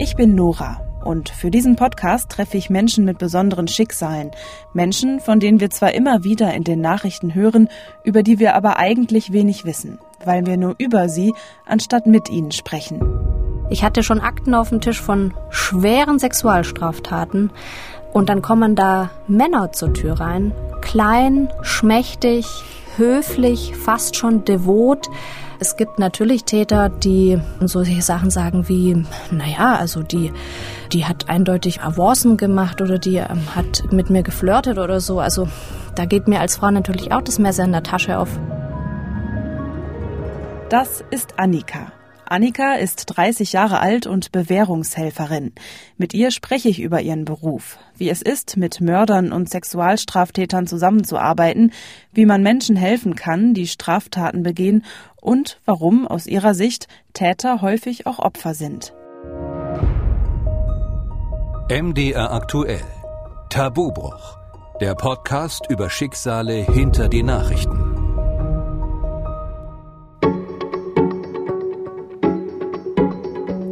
Ich bin Nora und für diesen Podcast treffe ich Menschen mit besonderen Schicksalen. Menschen, von denen wir zwar immer wieder in den Nachrichten hören, über die wir aber eigentlich wenig wissen, weil wir nur über sie anstatt mit ihnen sprechen. Ich hatte schon Akten auf dem Tisch von schweren Sexualstraftaten und dann kommen da Männer zur Tür rein. Klein, schmächtig, höflich, fast schon devot. Es gibt natürlich Täter, die solche Sachen sagen wie, naja, also die, die hat eindeutig Avancen gemacht oder die ähm, hat mit mir geflirtet oder so. Also da geht mir als Frau natürlich auch das Messer in der Tasche auf. Das ist Annika. Annika ist 30 Jahre alt und Bewährungshelferin. Mit ihr spreche ich über ihren Beruf, wie es ist, mit Mördern und Sexualstraftätern zusammenzuarbeiten, wie man Menschen helfen kann, die Straftaten begehen und warum aus ihrer Sicht Täter häufig auch Opfer sind. MDR aktuell. Tabubruch. Der Podcast über Schicksale hinter die Nachrichten.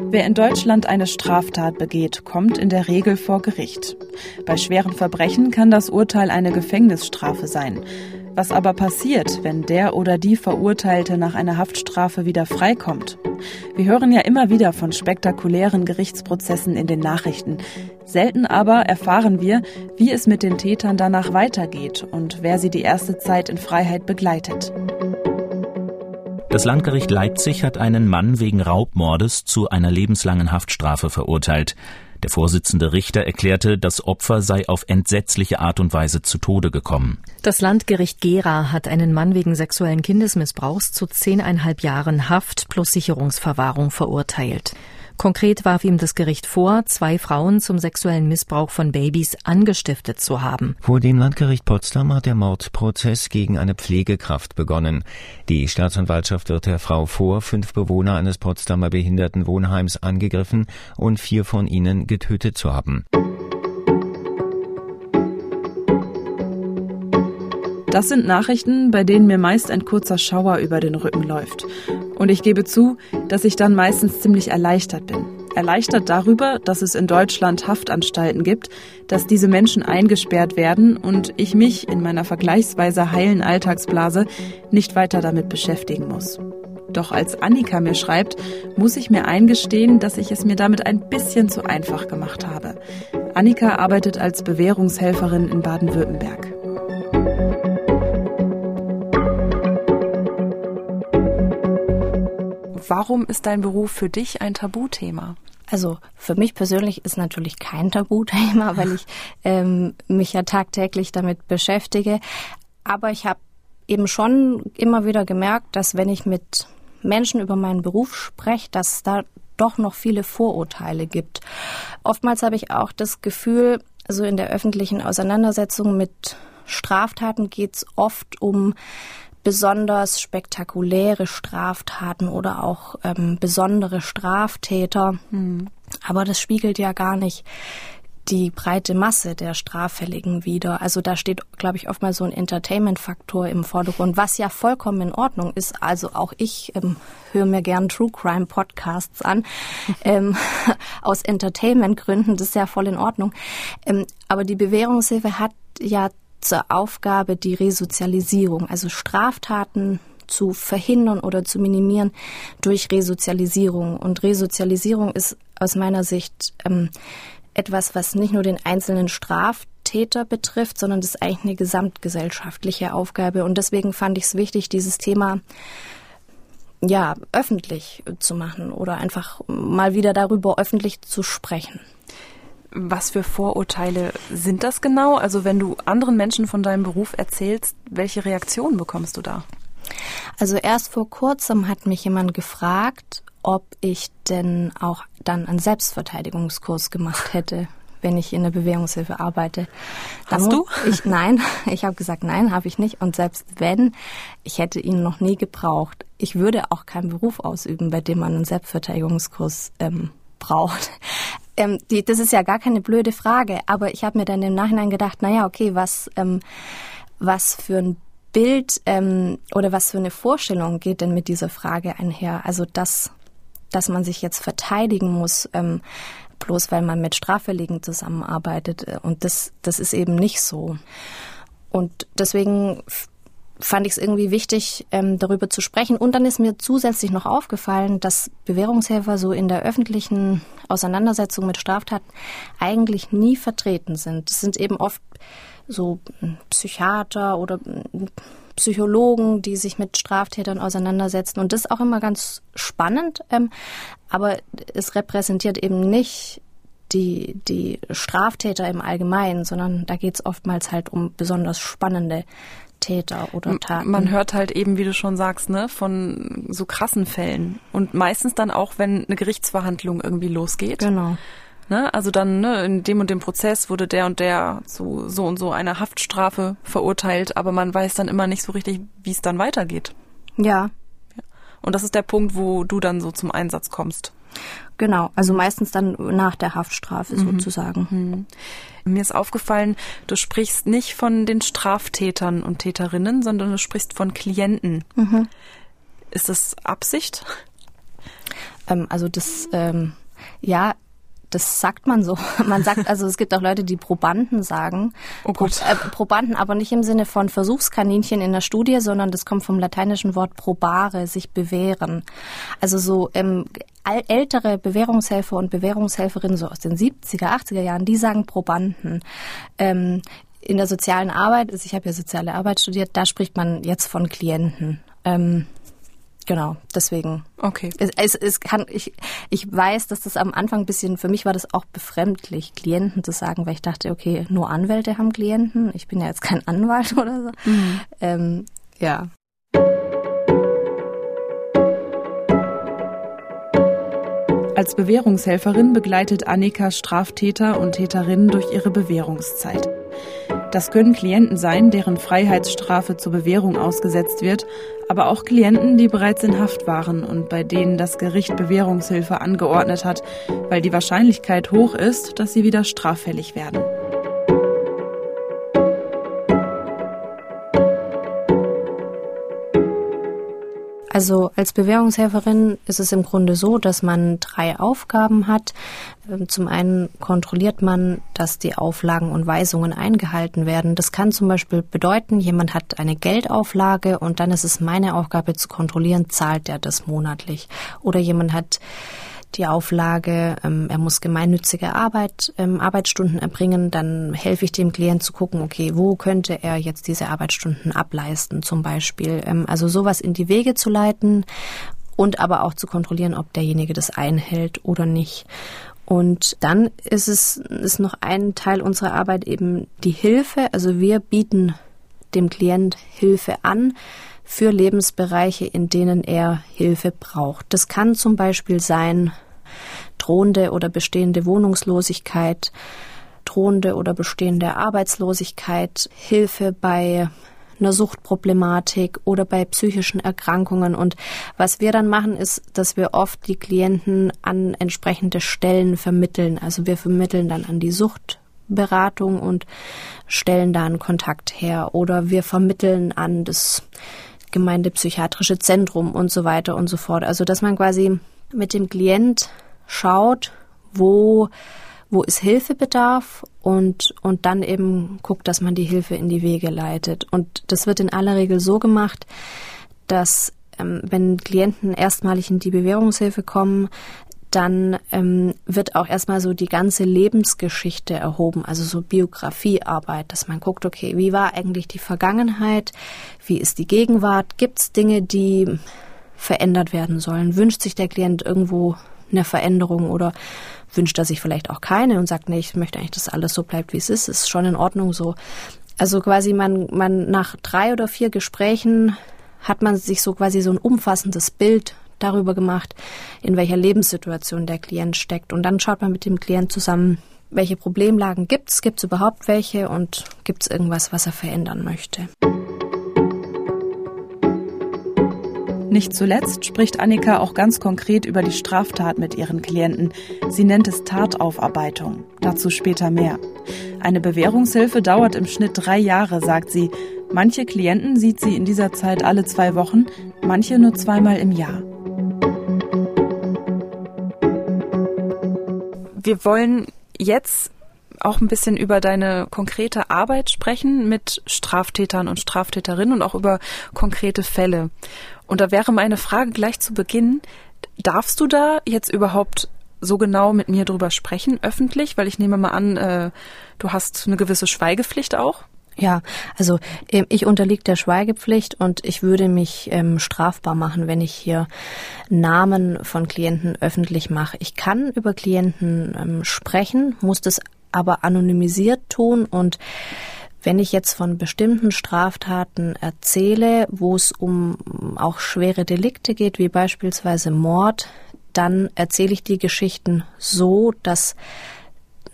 Wer in Deutschland eine Straftat begeht, kommt in der Regel vor Gericht. Bei schweren Verbrechen kann das Urteil eine Gefängnisstrafe sein. Was aber passiert, wenn der oder die Verurteilte nach einer Haftstrafe wieder freikommt? Wir hören ja immer wieder von spektakulären Gerichtsprozessen in den Nachrichten. Selten aber erfahren wir, wie es mit den Tätern danach weitergeht und wer sie die erste Zeit in Freiheit begleitet. Das Landgericht Leipzig hat einen Mann wegen Raubmordes zu einer lebenslangen Haftstrafe verurteilt. Der Vorsitzende Richter erklärte, das Opfer sei auf entsetzliche Art und Weise zu Tode gekommen. Das Landgericht Gera hat einen Mann wegen sexuellen Kindesmissbrauchs zu zehneinhalb Jahren Haft plus Sicherungsverwahrung verurteilt. Konkret warf ihm das Gericht vor, zwei Frauen zum sexuellen Missbrauch von Babys angestiftet zu haben. Vor dem Landgericht Potsdam hat der Mordprozess gegen eine Pflegekraft begonnen. Die Staatsanwaltschaft wird der Frau vor, fünf Bewohner eines Potsdamer Behindertenwohnheims angegriffen und vier von ihnen getötet zu haben. Das sind Nachrichten, bei denen mir meist ein kurzer Schauer über den Rücken läuft. Und ich gebe zu, dass ich dann meistens ziemlich erleichtert bin. Erleichtert darüber, dass es in Deutschland Haftanstalten gibt, dass diese Menschen eingesperrt werden und ich mich in meiner vergleichsweise heilen Alltagsblase nicht weiter damit beschäftigen muss. Doch als Annika mir schreibt, muss ich mir eingestehen, dass ich es mir damit ein bisschen zu einfach gemacht habe. Annika arbeitet als Bewährungshelferin in Baden-Württemberg. Warum ist dein Beruf für dich ein Tabuthema? Also für mich persönlich ist natürlich kein Tabuthema, weil ich ähm, mich ja tagtäglich damit beschäftige. Aber ich habe eben schon immer wieder gemerkt, dass wenn ich mit Menschen über meinen Beruf spreche, dass da doch noch viele Vorurteile gibt. Oftmals habe ich auch das Gefühl, so in der öffentlichen Auseinandersetzung mit Straftaten geht es oft um besonders spektakuläre Straftaten oder auch ähm, besondere Straftäter. Mhm. Aber das spiegelt ja gar nicht die breite Masse der Straffälligen wider. Also da steht, glaube ich, oftmals so ein Entertainment-Faktor im Vordergrund, was ja vollkommen in Ordnung ist. Also auch ich ähm, höre mir gern True Crime Podcasts an. ähm, aus Entertainment-Gründen, das ist ja voll in Ordnung. Ähm, aber die Bewährungshilfe hat ja zur Aufgabe die Resozialisierung, also Straftaten zu verhindern oder zu minimieren durch Resozialisierung. Und Resozialisierung ist aus meiner Sicht ähm, etwas, was nicht nur den einzelnen Straftäter betrifft, sondern das ist eigentlich eine gesamtgesellschaftliche Aufgabe. Und deswegen fand ich es wichtig, dieses Thema ja öffentlich zu machen oder einfach mal wieder darüber öffentlich zu sprechen. Was für Vorurteile sind das genau? Also wenn du anderen Menschen von deinem Beruf erzählst, welche Reaktionen bekommst du da? Also erst vor kurzem hat mich jemand gefragt, ob ich denn auch dann einen Selbstverteidigungskurs gemacht hätte, wenn ich in der Bewährungshilfe arbeite. Hast du? Ich, nein, ich habe gesagt, nein, habe ich nicht. Und selbst wenn, ich hätte ihn noch nie gebraucht. Ich würde auch keinen Beruf ausüben, bei dem man einen Selbstverteidigungskurs ähm, braucht. Ähm, die, das ist ja gar keine blöde Frage, aber ich habe mir dann im Nachhinein gedacht, naja, okay, was, ähm, was für ein Bild ähm, oder was für eine Vorstellung geht denn mit dieser Frage einher? Also dass, dass man sich jetzt verteidigen muss, ähm, bloß weil man mit Straffälligen zusammenarbeitet. Und das, das ist eben nicht so. Und deswegen fand ich es irgendwie wichtig, ähm, darüber zu sprechen. Und dann ist mir zusätzlich noch aufgefallen, dass Bewährungshelfer so in der öffentlichen Auseinandersetzung mit Straftaten eigentlich nie vertreten sind. Es sind eben oft so Psychiater oder Psychologen, die sich mit Straftätern auseinandersetzen. Und das ist auch immer ganz spannend, ähm, aber es repräsentiert eben nicht die, die Straftäter im Allgemeinen, sondern da geht es oftmals halt um besonders spannende Täter oder Taten. Man hört halt eben, wie du schon sagst, ne, von so krassen Fällen. Und meistens dann auch, wenn eine Gerichtsverhandlung irgendwie losgeht. Genau. Ne? Also dann, ne, in dem und dem Prozess wurde der und der zu so und so einer Haftstrafe verurteilt, aber man weiß dann immer nicht so richtig, wie es dann weitergeht. Ja. Und das ist der Punkt, wo du dann so zum Einsatz kommst. Genau, also meistens dann nach der Haftstrafe mhm. sozusagen. Mhm. Mir ist aufgefallen, du sprichst nicht von den Straftätern und Täterinnen, sondern du sprichst von Klienten. Mhm. Ist das Absicht? Ähm, also das, ähm, ja, das sagt man so. Man sagt, also es gibt auch Leute, die Probanden sagen. Oh Gott. Pro, äh, Probanden, aber nicht im Sinne von Versuchskaninchen in der Studie, sondern das kommt vom lateinischen Wort probare, sich bewähren. Also so ähm, ältere Bewährungshelfer und Bewährungshelferinnen so aus den 70er, 80er Jahren, die sagen Probanden. Ähm, in der sozialen Arbeit, also ich habe ja soziale Arbeit studiert, da spricht man jetzt von Klienten. Ähm, Genau, deswegen. Okay. Es, es, es kann, ich, ich weiß, dass das am Anfang ein bisschen, für mich war das auch befremdlich, Klienten zu sagen, weil ich dachte, okay, nur Anwälte haben Klienten. Ich bin ja jetzt kein Anwalt oder so. Mhm. Ähm, ja. Als Bewährungshelferin begleitet Annika Straftäter und Täterinnen durch ihre Bewährungszeit. Das können Klienten sein, deren Freiheitsstrafe zur Bewährung ausgesetzt wird, aber auch Klienten, die bereits in Haft waren und bei denen das Gericht Bewährungshilfe angeordnet hat, weil die Wahrscheinlichkeit hoch ist, dass sie wieder straffällig werden. Also als Bewährungshelferin ist es im Grunde so, dass man drei Aufgaben hat. Ähm, zum einen kontrolliert man, dass die Auflagen und Weisungen eingehalten werden. Das kann zum Beispiel bedeuten, jemand hat eine Geldauflage und dann ist es meine Aufgabe zu kontrollieren, zahlt er das monatlich. Oder jemand hat die Auflage, ähm, er muss gemeinnützige Arbeit, ähm, Arbeitsstunden erbringen, dann helfe ich dem Klient zu gucken, okay, wo könnte er jetzt diese Arbeitsstunden ableisten zum Beispiel. Ähm, also sowas in die Wege zu leiten und aber auch zu kontrollieren, ob derjenige das einhält oder nicht. Und dann ist es ist noch ein Teil unserer Arbeit eben die Hilfe. Also wir bieten dem Klient Hilfe an für Lebensbereiche, in denen er Hilfe braucht. Das kann zum Beispiel sein drohende oder bestehende Wohnungslosigkeit, drohende oder bestehende Arbeitslosigkeit, Hilfe bei einer Suchtproblematik oder bei psychischen Erkrankungen. Und was wir dann machen, ist, dass wir oft die Klienten an entsprechende Stellen vermitteln. Also wir vermitteln dann an die Suchtberatung und stellen da einen Kontakt her. Oder wir vermitteln an das Gemeindepsychiatrische Zentrum und so weiter und so fort. Also dass man quasi mit dem Klient schaut, wo, wo ist Hilfebedarf und, und dann eben guckt, dass man die Hilfe in die Wege leitet. Und das wird in aller Regel so gemacht, dass ähm, wenn Klienten erstmalig in die Bewährungshilfe kommen, dann ähm, wird auch erstmal so die ganze Lebensgeschichte erhoben, also so Biografiearbeit, dass man guckt, okay, wie war eigentlich die Vergangenheit, wie ist die Gegenwart, gibt es Dinge, die verändert werden sollen, wünscht sich der Klient irgendwo eine Veränderung oder wünscht er sich vielleicht auch keine und sagt, nee, ich möchte eigentlich, dass alles so bleibt, wie es ist, ist schon in Ordnung so. Also quasi man, man nach drei oder vier Gesprächen hat man sich so quasi so ein umfassendes Bild darüber gemacht, in welcher Lebenssituation der Klient steckt. Und dann schaut man mit dem Klient zusammen, welche Problemlagen gibt es, gibt es überhaupt welche und gibt es irgendwas, was er verändern möchte. Nicht zuletzt spricht Annika auch ganz konkret über die Straftat mit ihren Klienten. Sie nennt es Tataufarbeitung. Dazu später mehr. Eine Bewährungshilfe dauert im Schnitt drei Jahre, sagt sie. Manche Klienten sieht sie in dieser Zeit alle zwei Wochen, manche nur zweimal im Jahr. Wir wollen jetzt auch ein bisschen über deine konkrete Arbeit sprechen mit Straftätern und Straftäterinnen und auch über konkrete Fälle. Und da wäre meine Frage gleich zu Beginn, darfst du da jetzt überhaupt so genau mit mir drüber sprechen, öffentlich? Weil ich nehme mal an, äh, du hast eine gewisse Schweigepflicht auch. Ja, also ähm, ich unterliege der Schweigepflicht und ich würde mich ähm, strafbar machen, wenn ich hier Namen von Klienten öffentlich mache. Ich kann über Klienten ähm, sprechen, muss das aber anonymisiert tun und wenn ich jetzt von bestimmten Straftaten erzähle, wo es um auch schwere Delikte geht, wie beispielsweise Mord, dann erzähle ich die Geschichten so, dass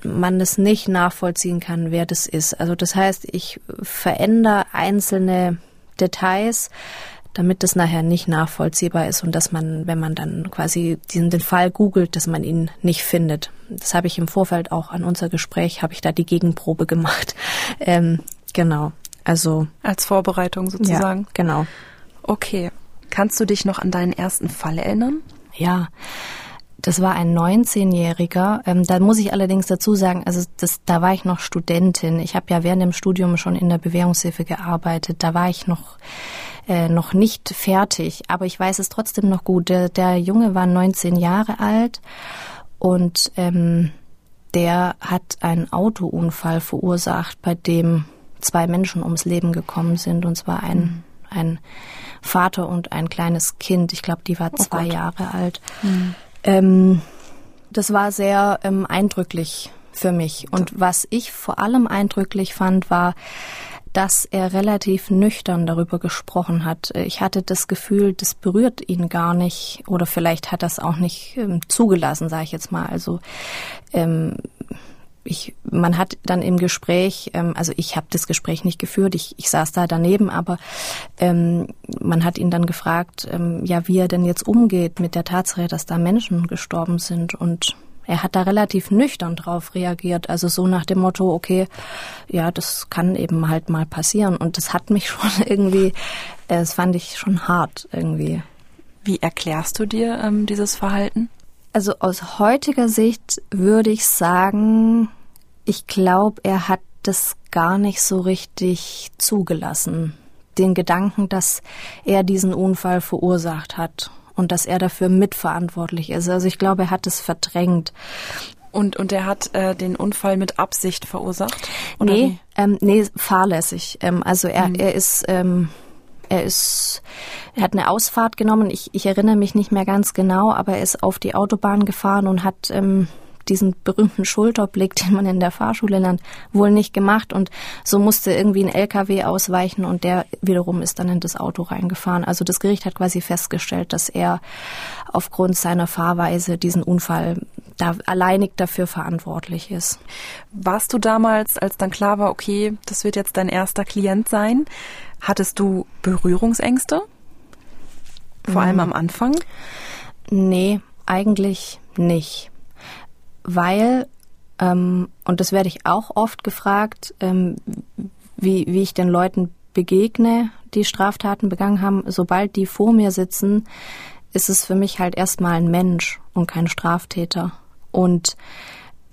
man es nicht nachvollziehen kann, wer das ist. Also das heißt, ich verändere einzelne Details, damit das nachher nicht nachvollziehbar ist und dass man, wenn man dann quasi diesen den Fall googelt, dass man ihn nicht findet. Das habe ich im Vorfeld auch an unser Gespräch, habe ich da die Gegenprobe gemacht. Ähm, genau. Also als Vorbereitung sozusagen. Ja, genau. Okay. Kannst du dich noch an deinen ersten Fall erinnern? Ja. Das war ein 19-Jähriger. Ähm, da muss ich allerdings dazu sagen, also das, da war ich noch Studentin. Ich habe ja während dem Studium schon in der Bewährungshilfe gearbeitet. Da war ich noch äh, noch nicht fertig, aber ich weiß es trotzdem noch gut. Der, der Junge war 19 Jahre alt und ähm, der hat einen Autounfall verursacht, bei dem zwei Menschen ums Leben gekommen sind, und zwar ein, ein Vater und ein kleines Kind. Ich glaube, die war oh zwei oh Jahre alt. Mhm. Ähm, das war sehr ähm, eindrücklich für mich. Und was ich vor allem eindrücklich fand, war, dass er relativ nüchtern darüber gesprochen hat. Ich hatte das Gefühl, das berührt ihn gar nicht oder vielleicht hat es auch nicht ähm, zugelassen, sage ich jetzt mal. Also ähm, ich, man hat dann im Gespräch, ähm, also ich habe das Gespräch nicht geführt, ich, ich saß da daneben, aber ähm, man hat ihn dann gefragt, ähm, ja, wie er denn jetzt umgeht mit der Tatsache, dass da Menschen gestorben sind und er hat da relativ nüchtern drauf reagiert, also so nach dem Motto, okay, ja, das kann eben halt mal passieren und das hat mich schon irgendwie, äh, das fand ich schon hart irgendwie. Wie erklärst du dir ähm, dieses Verhalten? Also aus heutiger Sicht würde ich sagen, ich glaube, er hat das gar nicht so richtig zugelassen. Den Gedanken, dass er diesen Unfall verursacht hat und dass er dafür mitverantwortlich ist. Also ich glaube, er hat es verdrängt. Und, und er hat äh, den Unfall mit Absicht verursacht? Oder nee, ähm, nee, fahrlässig. Ähm, also er, mhm. er ist ähm, er ist, er hat eine Ausfahrt genommen. Ich, ich erinnere mich nicht mehr ganz genau, aber er ist auf die Autobahn gefahren und hat ähm, diesen berühmten Schulterblick, den man in der Fahrschule lernt, wohl nicht gemacht und so musste irgendwie ein LKW ausweichen und der wiederum ist dann in das Auto reingefahren. Also das Gericht hat quasi festgestellt, dass er aufgrund seiner Fahrweise diesen Unfall da alleinig dafür verantwortlich ist. Warst du damals, als dann klar war, okay, das wird jetzt dein erster Klient sein, Hattest du Berührungsängste? Vor allem am Anfang? Nee, eigentlich nicht. Weil, ähm, und das werde ich auch oft gefragt, ähm, wie, wie ich den Leuten begegne, die Straftaten begangen haben. Sobald die vor mir sitzen, ist es für mich halt erstmal ein Mensch und kein Straftäter. Und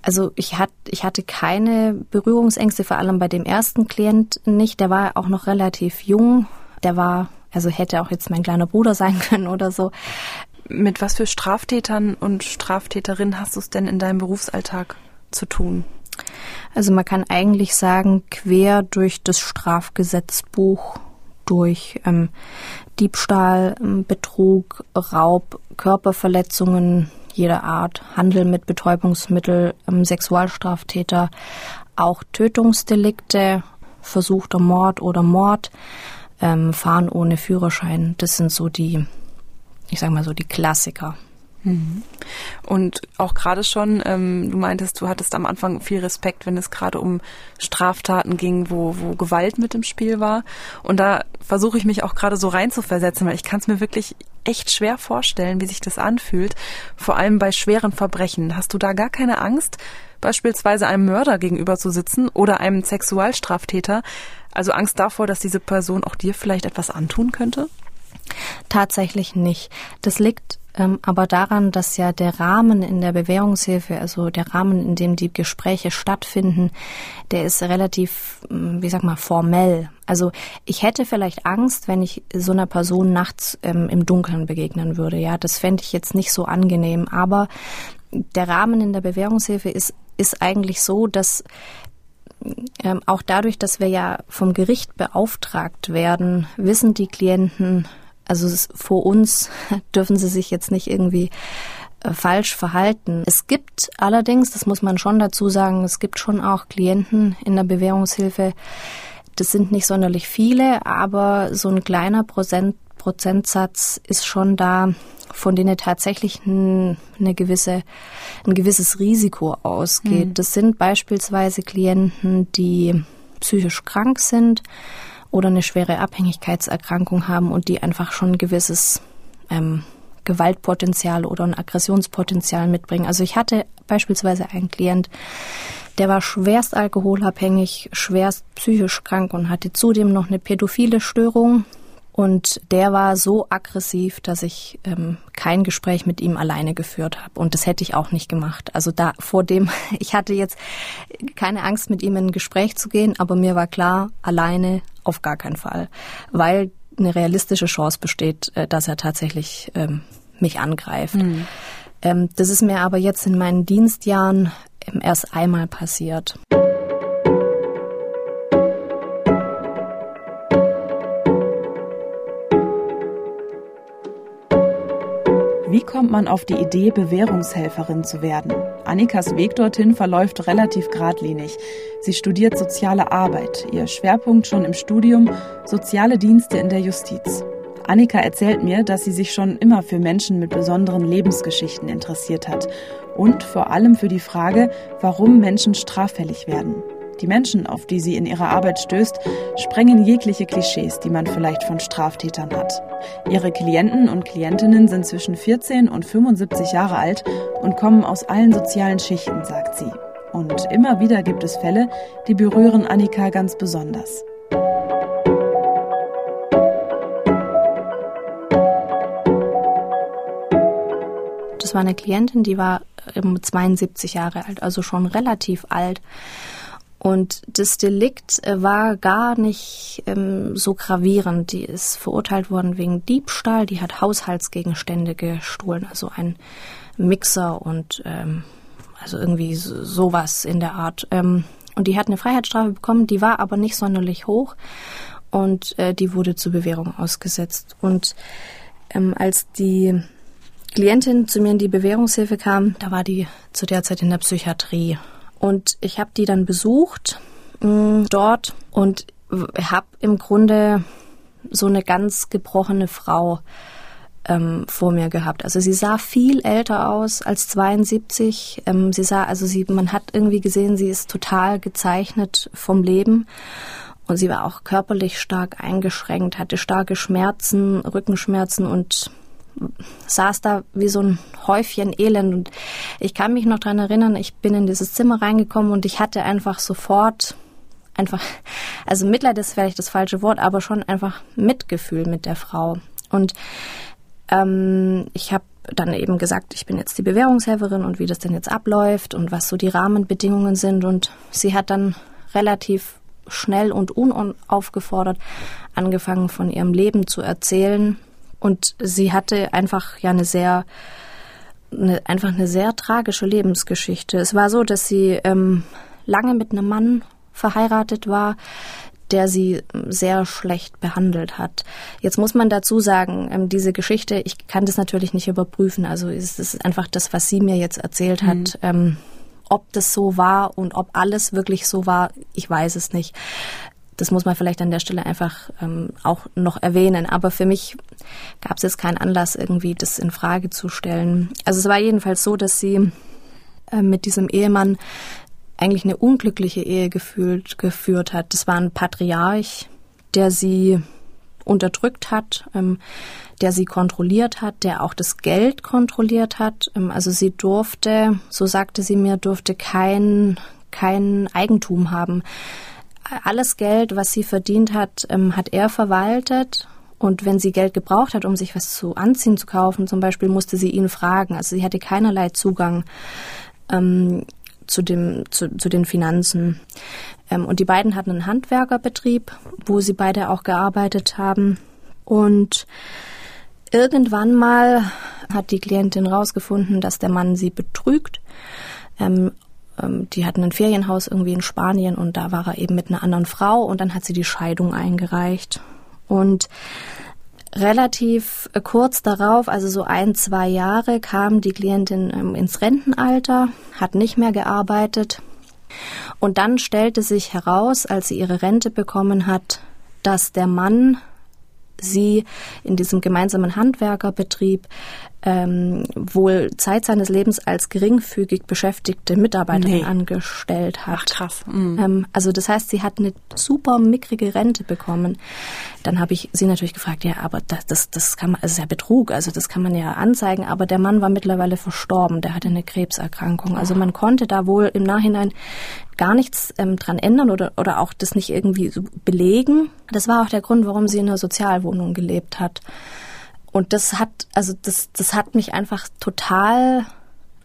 also ich, hat, ich hatte keine Berührungsängste, vor allem bei dem ersten Klient nicht. Der war auch noch relativ jung. Der war, also hätte auch jetzt mein kleiner Bruder sein können oder so. Mit was für Straftätern und Straftäterinnen hast du es denn in deinem Berufsalltag zu tun? Also man kann eigentlich sagen, quer durch das Strafgesetzbuch, durch ähm, Diebstahl, ähm, Betrug, Raub, Körperverletzungen, jeder Art, Handel mit Betäubungsmittel, ähm, Sexualstraftäter, auch Tötungsdelikte, versuchter Mord oder Mord, ähm, Fahren ohne Führerschein. Das sind so die, ich sag mal so die Klassiker. Mhm. Und auch gerade schon, ähm, du meintest, du hattest am Anfang viel Respekt, wenn es gerade um Straftaten ging, wo, wo Gewalt mit im Spiel war. Und da versuche ich mich auch gerade so reinzuversetzen, weil ich kann es mir wirklich echt schwer vorstellen, wie sich das anfühlt. Vor allem bei schweren Verbrechen. Hast du da gar keine Angst, beispielsweise einem Mörder gegenüber zu sitzen oder einem Sexualstraftäter? Also Angst davor, dass diese Person auch dir vielleicht etwas antun könnte? Tatsächlich nicht. Das liegt ähm, aber daran, dass ja der Rahmen in der Bewährungshilfe, also der Rahmen, in dem die Gespräche stattfinden, der ist relativ, ähm, wie sag mal, formell. Also ich hätte vielleicht Angst, wenn ich so einer Person nachts ähm, im Dunkeln begegnen würde. Ja, das fände ich jetzt nicht so angenehm. Aber der Rahmen in der Bewährungshilfe ist, ist eigentlich so, dass ähm, auch dadurch, dass wir ja vom Gericht beauftragt werden, wissen die Klienten, also vor uns dürfen sie sich jetzt nicht irgendwie äh, falsch verhalten. Es gibt allerdings, das muss man schon dazu sagen, es gibt schon auch Klienten in der Bewährungshilfe, das sind nicht sonderlich viele, aber so ein kleiner Prozent, Prozentsatz ist schon da, von denen tatsächlich ein, eine gewisse, ein gewisses Risiko ausgeht. Mhm. Das sind beispielsweise Klienten, die psychisch krank sind oder eine schwere Abhängigkeitserkrankung haben und die einfach schon ein gewisses ähm, Gewaltpotenzial oder ein Aggressionspotenzial mitbringen. Also ich hatte beispielsweise einen Klient, der war schwerst alkoholabhängig, schwerst psychisch krank und hatte zudem noch eine pädophile Störung. Und der war so aggressiv, dass ich ähm, kein Gespräch mit ihm alleine geführt habe. Und das hätte ich auch nicht gemacht. Also da vor dem, ich hatte jetzt keine Angst, mit ihm in ein Gespräch zu gehen, aber mir war klar, alleine auf gar keinen Fall. Weil eine realistische Chance besteht, äh, dass er tatsächlich ähm, mich angreift. Mhm. Ähm, das ist mir aber jetzt in meinen Dienstjahren ähm, erst einmal passiert. Kommt man auf die Idee, Bewährungshelferin zu werden? Annikas Weg dorthin verläuft relativ geradlinig. Sie studiert soziale Arbeit, ihr Schwerpunkt schon im Studium soziale Dienste in der Justiz. Annika erzählt mir, dass sie sich schon immer für Menschen mit besonderen Lebensgeschichten interessiert hat und vor allem für die Frage, warum Menschen straffällig werden. Die Menschen, auf die sie in ihrer Arbeit stößt, sprengen jegliche Klischees, die man vielleicht von Straftätern hat. Ihre Klienten und Klientinnen sind zwischen 14 und 75 Jahre alt und kommen aus allen sozialen Schichten, sagt sie. Und immer wieder gibt es Fälle, die berühren Annika ganz besonders. Das war eine Klientin, die war 72 Jahre alt, also schon relativ alt. Und das Delikt äh, war gar nicht ähm, so gravierend. Die ist verurteilt worden wegen Diebstahl. Die hat Haushaltsgegenstände gestohlen, also ein Mixer und ähm, also irgendwie sowas in der Art. Ähm, und die hat eine Freiheitsstrafe bekommen, die war aber nicht sonderlich hoch und äh, die wurde zur Bewährung ausgesetzt. Und ähm, als die Klientin zu mir in die Bewährungshilfe kam, da war die zu der Zeit in der Psychiatrie und ich habe die dann besucht mh, mm, dort und habe im Grunde so eine ganz gebrochene Frau ähm, vor mir gehabt. Also sie sah viel älter aus als 72. Ähm, sie sah, also sie, man hat irgendwie gesehen, sie ist total gezeichnet vom Leben. Und sie war auch körperlich stark eingeschränkt, hatte starke Schmerzen, Rückenschmerzen und saß da wie so ein Häufchen Elend. Und ich kann mich noch dran erinnern, ich bin in dieses Zimmer reingekommen und ich hatte einfach sofort einfach, also Mitleid ist vielleicht das falsche Wort, aber schon einfach Mitgefühl mit der Frau. Und ähm, ich habe dann eben gesagt, ich bin jetzt die Bewährungshelferin und wie das denn jetzt abläuft und was so die Rahmenbedingungen sind. Und sie hat dann relativ schnell und unaufgefordert angefangen, von ihrem Leben zu erzählen und sie hatte einfach ja eine sehr, eine, einfach eine sehr tragische Lebensgeschichte. Es war so, dass sie ähm, lange mit einem Mann verheiratet war, der sie sehr schlecht behandelt hat. Jetzt muss man dazu sagen, ähm, diese Geschichte, ich kann das natürlich nicht überprüfen. Also es ist einfach das, was sie mir jetzt erzählt hat. Mhm. Ähm, ob das so war und ob alles wirklich so war, ich weiß es nicht. Das muss man vielleicht an der Stelle einfach ähm, auch noch erwähnen. Aber für mich gab es jetzt keinen Anlass, irgendwie das in Frage zu stellen. Also es war jedenfalls so, dass sie äh, mit diesem Ehemann eigentlich eine unglückliche Ehe gefühlt, geführt hat. Das war ein Patriarch, der sie unterdrückt hat, ähm, der sie kontrolliert hat, der auch das Geld kontrolliert hat. Ähm, also sie durfte, so sagte sie mir, durfte kein, kein Eigentum haben alles Geld, was sie verdient hat, ähm, hat er verwaltet Und wenn sie Geld gebraucht hat, um sich was zu anziehen zu kaufen, zum Beispiel, musste sie ihn fragen. Also sie hatte keinerlei Zugang ähm, zu, dem, zu, zu den Finanzen. Ähm, und die beiden hatten einen Handwerkerbetrieb, wo sie beide auch gearbeitet haben. Und irgendwann mal hat die Klientin rausgefunden, dass der Mann sie betrügt. Ähm, ähm, die hatten ein Ferienhaus irgendwie in Spanien und da war er eben mit einer anderen Frau und dann hat sie die Scheidung eingereicht. Und relativ äh, kurz darauf, also so ein, zwei Jahre, kam die Klientin ähm, ins Rentenalter, hat nicht mehr gearbeitet. Und dann stellte sich heraus, als sie ihre Rente bekommen hat, dass der Mann sie in diesem gemeinsamen Handwerkerbetrieb ähm, wohl Zeit seines Lebens als geringfügig beschäftigte Mitarbeiterin nee. angestellt hat. Ach, krass. Mhm. Ähm, also das heißt, sie hat eine super mickrige Rente bekommen. Dann habe ich sie natürlich gefragt, ja, aber das, das, das kann man, also ist ja Betrug, also das kann man ja anzeigen, aber der Mann war mittlerweile verstorben, der hatte eine Krebserkrankung. Also man konnte da wohl im Nachhinein gar nichts ähm, dran ändern oder, oder auch das nicht irgendwie so belegen. Das war auch der Grund, warum sie in einer Sozialwohnung gelebt hat. Und das hat, also das, das hat mich einfach total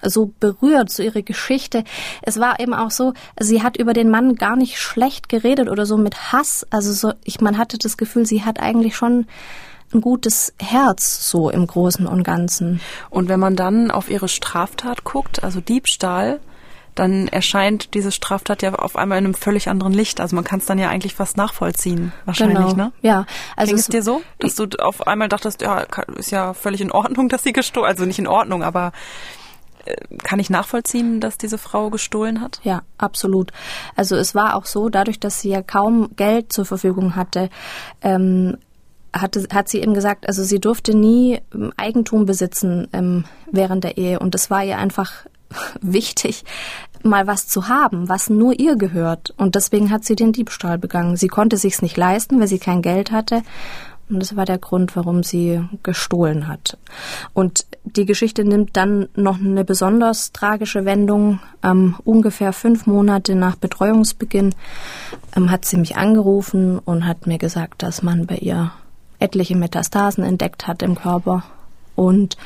so berührt, so ihre Geschichte. Es war eben auch so, sie hat über den Mann gar nicht schlecht geredet oder so mit Hass. Also so, ich, man hatte das Gefühl, sie hat eigentlich schon ein gutes Herz, so im Großen und Ganzen. Und wenn man dann auf ihre Straftat guckt, also Diebstahl, dann erscheint diese Straftat ja auf einmal in einem völlig anderen Licht. Also man kann es dann ja eigentlich fast nachvollziehen, wahrscheinlich, genau. ne? Ja. Also Ging es dir so, dass du auf einmal dachtest, ja, ist ja völlig in Ordnung, dass sie gestohlen, also nicht in Ordnung, aber äh, kann ich nachvollziehen, dass diese Frau gestohlen hat? Ja, absolut. Also es war auch so, dadurch, dass sie ja kaum Geld zur Verfügung hatte, ähm, hatte, hat sie eben gesagt, also sie durfte nie ähm, Eigentum besitzen ähm, während der Ehe und das war ihr einfach wichtig, mal was zu haben, was nur ihr gehört. Und deswegen hat sie den Diebstahl begangen. Sie konnte sich's nicht leisten, weil sie kein Geld hatte. Und das war der Grund, warum sie gestohlen hat. Und die Geschichte nimmt dann noch eine besonders tragische Wendung. Ähm, ungefähr fünf Monate nach Betreuungsbeginn ähm, hat sie mich angerufen und hat mir gesagt, dass man bei ihr etliche Metastasen entdeckt hat im Körper. Und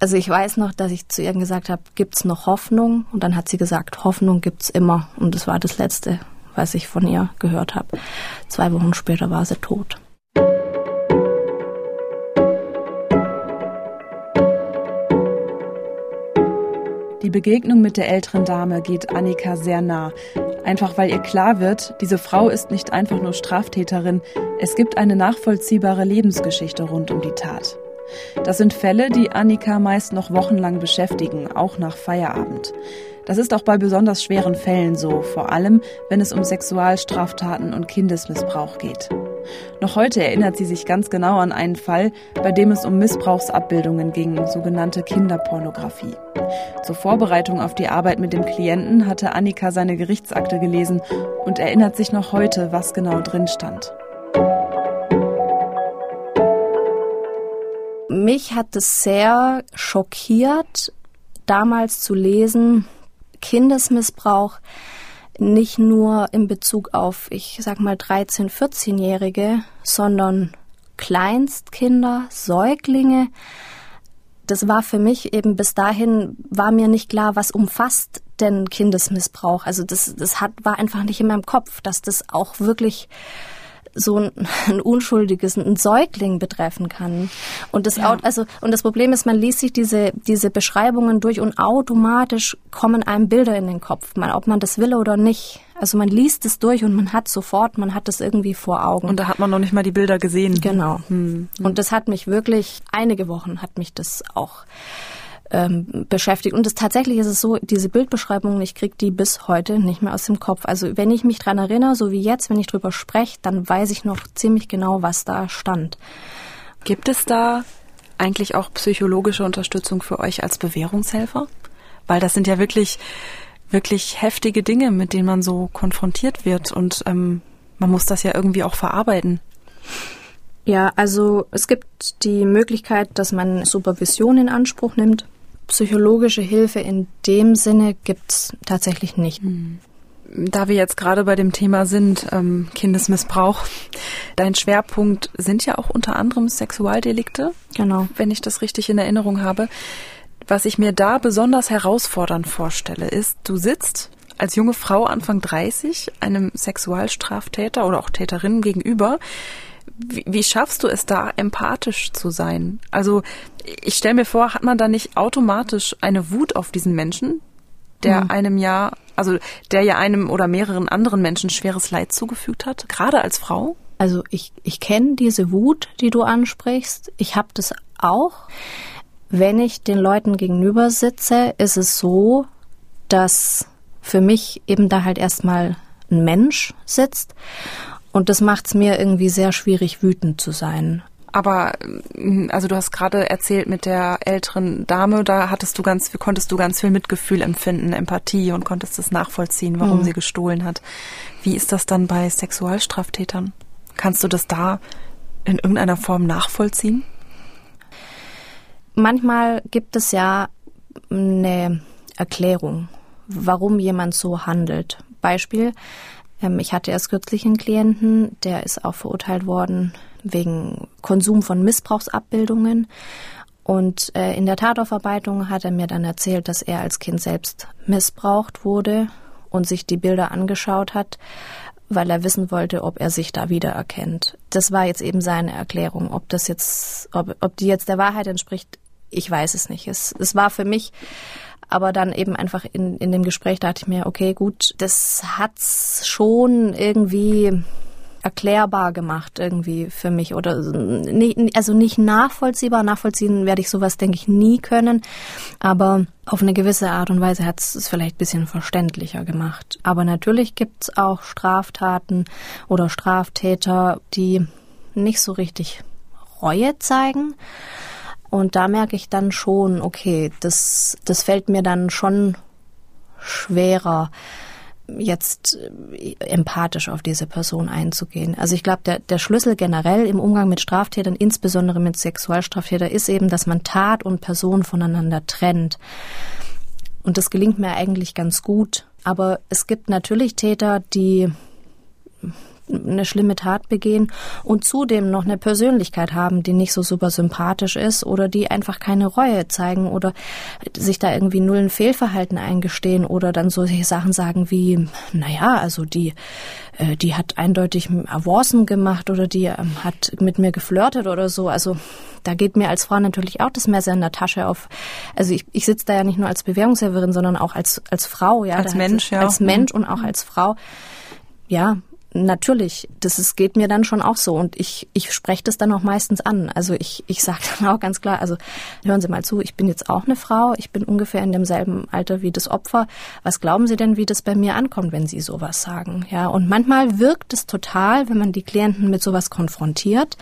also ich weiß noch, dass ich zu ihr gesagt habe, gibt's noch Hoffnung? Und dann hat sie gesagt, Hoffnung gibt's immer. Und das war das Letzte, was ich von ihr gehört habe. Zwei Wochen später war sie tot. Die Begegnung mit der älteren Dame geht Annika sehr nah. Einfach weil ihr klar wird, diese Frau ist nicht einfach nur Straftäterin, es gibt eine nachvollziehbare Lebensgeschichte rund um die Tat. Das sind Fälle, die Annika meist noch wochenlang beschäftigen, auch nach Feierabend. Das ist auch bei besonders schweren Fällen so, vor allem wenn es um Sexualstraftaten und Kindesmissbrauch geht. Noch heute erinnert sie sich ganz genau an einen Fall, bei dem es um Missbrauchsabbildungen ging, sogenannte Kinderpornografie. Zur Vorbereitung auf die Arbeit mit dem Klienten hatte Annika seine Gerichtsakte gelesen und erinnert sich noch heute, was genau drin stand. Mich hat es sehr schockiert, damals zu lesen, Kindesmissbrauch nicht nur in Bezug auf, ich sag mal, 13-, 14-Jährige, sondern Kleinstkinder, Säuglinge. Das war für mich eben bis dahin, war mir nicht klar, was umfasst denn Kindesmissbrauch. Also das, das hat, war einfach nicht in meinem Kopf, dass das auch wirklich so ein, ein unschuldiges, ein Säugling betreffen kann. Und das, ja. also, und das Problem ist, man liest sich diese, diese Beschreibungen durch und automatisch kommen einem Bilder in den Kopf, mal, ob man das will oder nicht. Also man liest es durch und man hat sofort, man hat es irgendwie vor Augen. Und da hat man noch nicht mal die Bilder gesehen. Genau. Hm. Und das hat mich wirklich, einige Wochen hat mich das auch ähm, beschäftigt. Und es, tatsächlich ist es so, diese Bildbeschreibungen, ich kriege die bis heute nicht mehr aus dem Kopf. Also wenn ich mich dran erinnere, so wie jetzt, wenn ich drüber spreche, dann weiß ich noch ziemlich genau, was da stand. Gibt es da eigentlich auch psychologische Unterstützung für euch als Bewährungshelfer? Weil das sind ja wirklich, wirklich heftige Dinge, mit denen man so konfrontiert wird und ähm, man muss das ja irgendwie auch verarbeiten. Ja, also es gibt die Möglichkeit, dass man Supervision in Anspruch nimmt psychologische Hilfe in dem Sinne gibt es tatsächlich nicht. Hm. Da wir jetzt gerade bei dem Thema sind, ähm, Kindesmissbrauch, dein Schwerpunkt sind ja auch unter anderem Sexualdelikte. Genau. Wenn ich das richtig in Erinnerung habe. Was ich mir da besonders herausfordernd vorstelle, ist, du sitzt als junge Frau Anfang 30 einem Sexualstraftäter oder auch Täterin gegenüber. Wie, wie schaffst du es da, empathisch zu sein? Also ich stelle mir vor, hat man da nicht automatisch eine Wut auf diesen Menschen, der mhm. einem ja, also der ja einem oder mehreren anderen Menschen schweres Leid zugefügt hat, gerade als Frau? Also ich, ich kenne diese Wut, die du ansprichst. Ich habe das auch. Wenn ich den Leuten gegenüber sitze, ist es so, dass für mich eben da halt erstmal ein Mensch sitzt. Und das macht es mir irgendwie sehr schwierig, wütend zu sein. Aber mm, also du hast gerade erzählt mit der älteren Dame, da hattest du ganz, konntest du ganz viel Mitgefühl empfinden, Empathie und konntest es nachvollziehen, warum mhm. sie gestohlen hat. Wie ist das dann bei Sexualstraftätern? Kannst du das da in irgendeiner Form nachvollziehen? Manchmal gibt es ja eine Erklärung warum jemand so handelt. Beispiel, ähm, ich hatte erst kürzlich einen Klienten, der ist auch verurteilt worden wegen Konsum von Missbrauchsabbildungen. Und äh, in der Tataufarbeitung hat er mir dann erzählt, dass er als Kind selbst missbraucht wurde und sich die Bilder angeschaut hat, weil er wissen wollte, ob er sich da wiedererkennt. Das war jetzt eben seine Erklärung. Ob das jetzt, ob, ob die jetzt der Wahrheit entspricht, ich weiß es nicht. Es, es war für mich aber dann eben einfach in, in dem Gespräch dachte ich mir, okay, gut, das hat's schon irgendwie erklärbar gemacht irgendwie für mich oder also nicht nachvollziehbar. Nachvollziehen werde ich sowas, denke ich, nie können. Aber auf eine gewisse Art und Weise hat es vielleicht ein bisschen verständlicher gemacht. Aber natürlich gibt es auch Straftaten oder Straftäter, die nicht so richtig Reue zeigen. Und da merke ich dann schon, okay, das, das fällt mir dann schon schwerer, jetzt äh, empathisch auf diese Person einzugehen. Also ich glaube, der, der Schlüssel generell im Umgang mit Straftätern, insbesondere mit Sexualstraftätern, ist eben, dass man Tat und Person voneinander trennt. Und das gelingt mir eigentlich ganz gut. Aber es gibt natürlich Täter, die eine schlimme Tat begehen und zudem noch eine Persönlichkeit haben, die nicht so super sympathisch ist oder die einfach keine Reue zeigen oder sich da irgendwie null ein Fehlverhalten eingestehen oder dann so Sachen sagen wie, naja, also die, äh, die hat eindeutig Avancen gemacht oder die ähm, hat mit mir geflirtet oder so. Also da geht mir als Frau natürlich auch das Messer in der Tasche auf. Also ich, ich sitze da ja nicht nur als Bewährungshelferin, sondern auch als, als Frau, ja. Als Mensch, ja. Als Mensch und auch als Frau. Ja, natürlich, das ist, geht mir dann schon auch so und ich, ich spreche das dann auch meistens an. Also ich, ich sage dann auch ganz klar, also hören Sie mal zu, ich bin jetzt auch eine Frau, ich bin ungefähr in demselben Alter wie das Opfer. Was glauben Sie denn, wie das bei mir ankommt, wenn Sie sowas sagen? Ja, und manchmal wirkt es total, wenn man die Klienten mit sowas konfrontiert,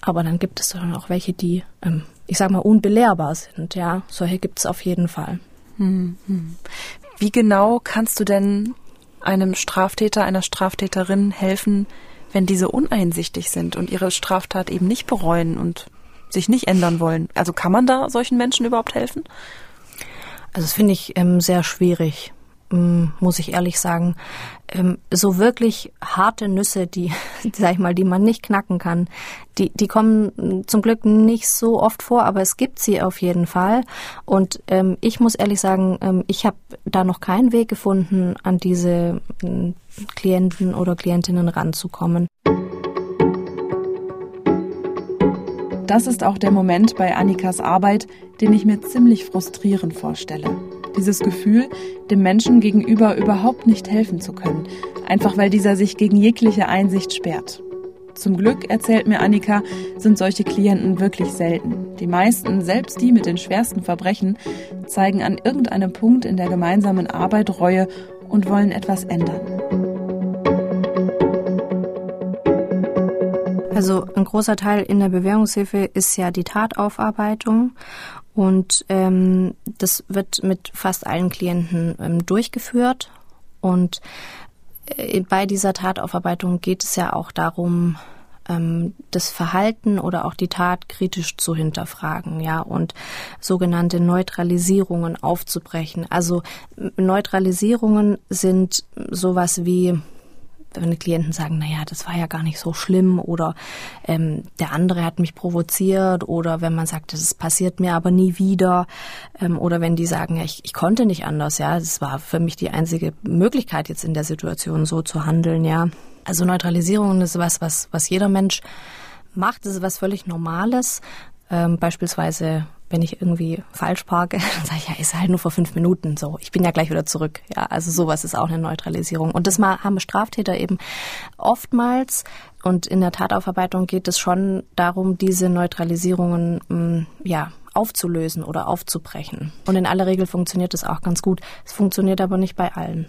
aber dann gibt es dann auch welche, die, ähm, ich sag mal, unbelehrbar sind. Ja, solche gibt es auf jeden Fall. Hm, hm. Wie genau kannst du denn einem Straftäter, einer Straftäterin helfen, wenn diese uneinsichtig sind und ihre Straftat eben nicht bereuen und sich nicht ändern wollen. Also kann man da solchen Menschen überhaupt helfen? Also das finde ich ähm, sehr schwierig. Ähm, muss ich ehrlich sagen, ähm, so wirklich harte Nüsse, die, sag ich mal, die man nicht knacken kann, die, die kommen zum Glück nicht so oft vor, aber es gibt sie auf jeden Fall. Und ähm, ich muss ehrlich sagen, ähm, ich habe da noch keinen Weg gefunden, an diese äh, Klienten oder Klientinnen ranzukommen. Das ist auch der Moment bei Annikas Arbeit, den ich mir ziemlich frustrierend vorstelle. Dieses Gefühl, dem Menschen gegenüber überhaupt nicht helfen zu können, einfach weil dieser sich gegen jegliche Einsicht sperrt. Zum Glück, erzählt mir Annika, sind solche Klienten wirklich selten. Die meisten, selbst die mit den schwersten Verbrechen, zeigen an irgendeinem Punkt in der gemeinsamen Arbeit Reue und wollen etwas ändern. Also ein großer Teil in der Bewährungshilfe ist ja die Tataufarbeitung und ähm, das wird mit fast allen Klienten ähm, durchgeführt. Und äh, bei dieser Tataufarbeitung geht es ja auch darum, ähm, das Verhalten oder auch die Tat kritisch zu hinterfragen, ja, und sogenannte Neutralisierungen aufzubrechen. Also Neutralisierungen sind sowas wie wenn Klienten sagen, naja, das war ja gar nicht so schlimm oder ähm, der andere hat mich provoziert oder wenn man sagt, das passiert mir aber nie wieder ähm, oder wenn die sagen, ja, ich, ich konnte nicht anders, ja, das war für mich die einzige Möglichkeit jetzt in der Situation so zu handeln, ja, also Neutralisierung ist was, was, was jeder Mensch macht. Das ist was völlig Normales. Ähm, beispielsweise, wenn ich irgendwie falsch parke, dann sage ich, ja, ist halt nur vor fünf Minuten so. Ich bin ja gleich wieder zurück. Ja, also sowas ist auch eine Neutralisierung. Und das haben Straftäter eben oftmals. Und in der Tataufarbeitung geht es schon darum, diese Neutralisierungen, mm, ja, aufzulösen oder aufzubrechen. Und in aller Regel funktioniert es auch ganz gut. Es funktioniert aber nicht bei allen.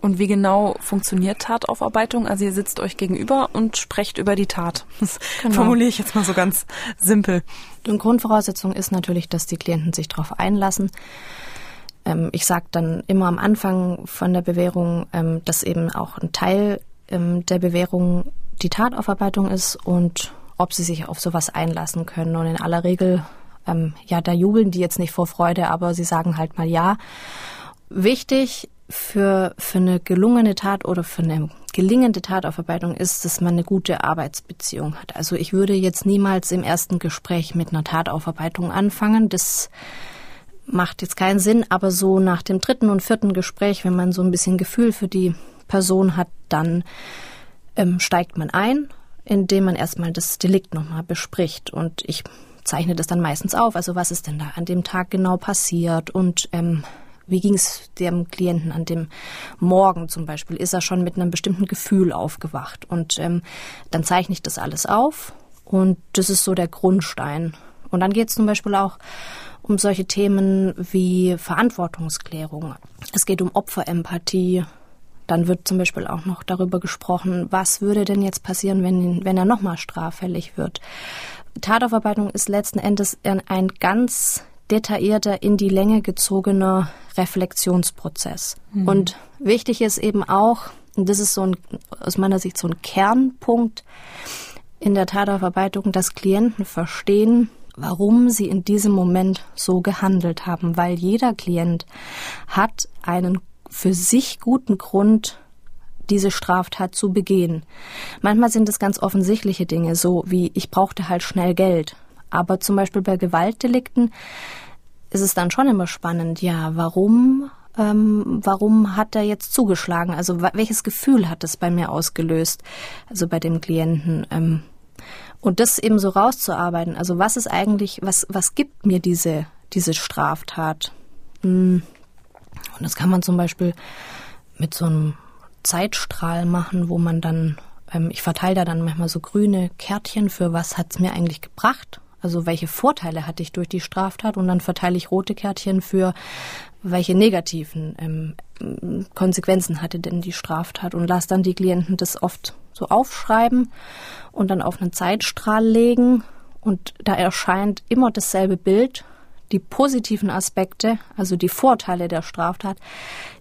Und wie genau funktioniert Tataufarbeitung? Also ihr sitzt euch gegenüber und sprecht über die Tat. Das genau. formuliere ich jetzt mal so ganz simpel. Die Grundvoraussetzung ist natürlich, dass die Klienten sich darauf einlassen. Ähm, ich sage dann immer am Anfang von der Bewährung, ähm, dass eben auch ein Teil ähm, der Bewährung die Tataufarbeitung ist und ob sie sich auf sowas einlassen können. Und in aller Regel, ja, da jubeln die jetzt nicht vor Freude, aber sie sagen halt mal ja. Wichtig für, für eine gelungene Tat oder für eine gelingende Tataufarbeitung ist, dass man eine gute Arbeitsbeziehung hat. Also ich würde jetzt niemals im ersten Gespräch mit einer Tataufarbeitung anfangen. Das macht jetzt keinen Sinn, aber so nach dem dritten und vierten Gespräch, wenn man so ein bisschen Gefühl für die Person hat, dann ähm, steigt man ein, indem man erstmal das Delikt nochmal bespricht. Und ich zeichne das dann meistens auf. Also was ist denn da an dem Tag genau passiert und ähm, wie ging es dem Klienten an dem Morgen zum Beispiel? Ist er schon mit einem bestimmten Gefühl aufgewacht? Und ähm, dann zeichne ich das alles auf und das ist so der Grundstein. Und dann geht es zum Beispiel auch um solche Themen wie Verantwortungsklärung. Es geht um Opferempathie. Dann wird zum Beispiel auch noch darüber gesprochen, was würde denn jetzt passieren, wenn, wenn er nochmal straffällig wird. Tataufarbeitung ist letzten Endes ein ganz detaillierter, in die Länge gezogener Reflexionsprozess. Mhm. Und wichtig ist eben auch, und das ist so ein, aus meiner Sicht so ein Kernpunkt in der Tataufarbeitung, dass Klienten verstehen, warum sie in diesem Moment so gehandelt haben, weil jeder Klient hat einen für sich guten Grund, diese Straftat zu begehen. Manchmal sind es ganz offensichtliche Dinge, so wie ich brauchte halt schnell Geld aber zum Beispiel bei Gewaltdelikten ist es dann schon immer spannend, ja, warum, ähm, warum hat er jetzt zugeschlagen? Also welches Gefühl hat es bei mir ausgelöst, also bei dem Klienten? Ähm, und das eben so rauszuarbeiten, also was ist eigentlich, was, was gibt mir diese, diese Straftat? Hm. Und das kann man zum Beispiel mit so einem Zeitstrahl machen, wo man dann, ähm, ich verteile da dann manchmal so grüne Kärtchen für was hat es mir eigentlich gebracht also welche Vorteile hatte ich durch die Straftat? Und dann verteile ich rote Kärtchen für welche negativen ähm, Konsequenzen hatte denn die Straftat? Und lasse dann die Klienten das oft so aufschreiben und dann auf einen Zeitstrahl legen. Und da erscheint immer dasselbe Bild. Die positiven Aspekte, also die Vorteile der Straftat,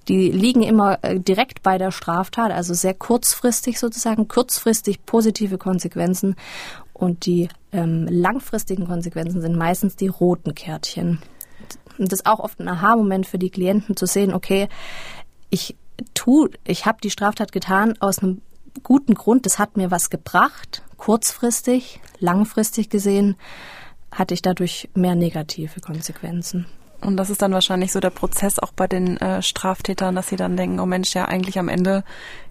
die liegen immer äh, direkt bei der Straftat, also sehr kurzfristig sozusagen, kurzfristig positive Konsequenzen und die ähm, langfristigen Konsequenzen sind meistens die roten Kärtchen. Und das ist auch oft ein Aha-Moment für die Klienten zu sehen, okay, ich tu, ich habe die Straftat getan aus einem guten Grund, das hat mir was gebracht, kurzfristig, langfristig gesehen hatte ich dadurch mehr negative Konsequenzen. Und das ist dann wahrscheinlich so der Prozess auch bei den äh, Straftätern, dass sie dann denken, oh Mensch, ja, eigentlich am Ende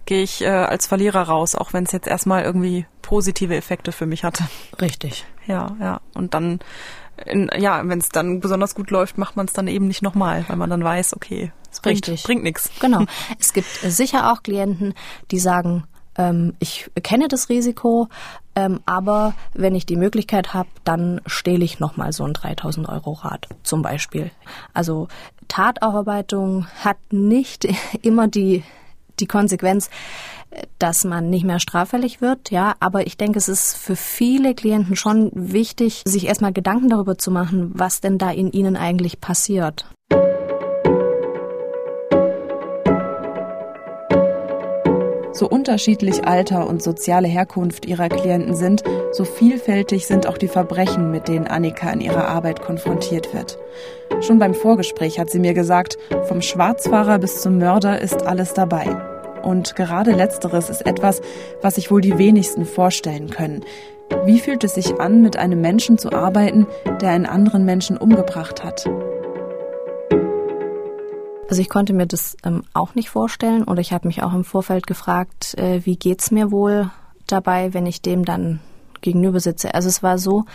gehe ich äh, als Verlierer raus, auch wenn es jetzt erstmal irgendwie positive Effekte für mich hatte. Richtig. Ja, ja. Und dann, in, ja, wenn es dann besonders gut läuft, macht man es dann eben nicht nochmal, weil man dann weiß, okay, es bringt, Richtig. bringt nichts. Genau. Es gibt sicher auch Klienten, die sagen, ähm, ich kenne das Risiko, ähm, aber wenn ich die Möglichkeit habe, dann stehle ich nochmal so ein 3000 Euro Rad zum Beispiel. Also Tataufarbeitung hat nicht immer die, die Konsequenz, dass man nicht mehr straffällig wird, ja, aber ich denke, es ist für viele Klienten schon wichtig, sich erstmal Gedanken darüber zu machen, was denn da in ihnen eigentlich passiert. So unterschiedlich Alter und soziale Herkunft ihrer Klienten sind, so vielfältig sind auch die Verbrechen, mit denen Annika in ihrer Arbeit konfrontiert wird. Schon beim Vorgespräch hat sie mir gesagt, vom Schwarzfahrer bis zum Mörder ist alles dabei. Und gerade letzteres ist etwas, was sich wohl die wenigsten vorstellen können. Wie fühlt es sich an, mit einem Menschen zu arbeiten, der einen anderen Menschen umgebracht hat? Also ich konnte mir das ähm, auch nicht vorstellen oder ich habe mich auch im Vorfeld gefragt, äh, wie geht's mir wohl dabei, wenn ich dem dann gegenüber sitze. Also es war so,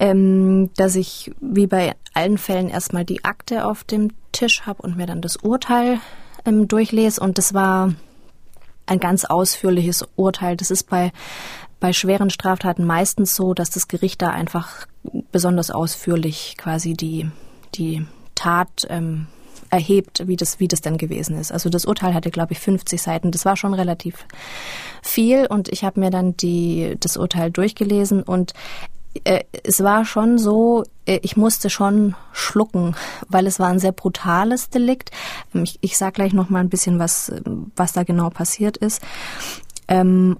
ähm, dass ich wie bei allen Fällen erstmal die Akte auf dem Tisch habe und mir dann das Urteil ähm, durchlese und das war ein ganz ausführliches Urteil. Das ist bei bei schweren Straftaten meistens so, dass das Gericht da einfach besonders ausführlich quasi die die Tat ähm, erhebt, wie das, wie das denn gewesen ist. Also das Urteil hatte, glaube ich, 50 Seiten. Das war schon relativ viel und ich habe mir dann die, das Urteil durchgelesen und äh, es war schon so, äh, ich musste schon schlucken, weil es war ein sehr brutales Delikt. Ich, ich sage gleich noch mal ein bisschen, was, was da genau passiert ist. Ähm,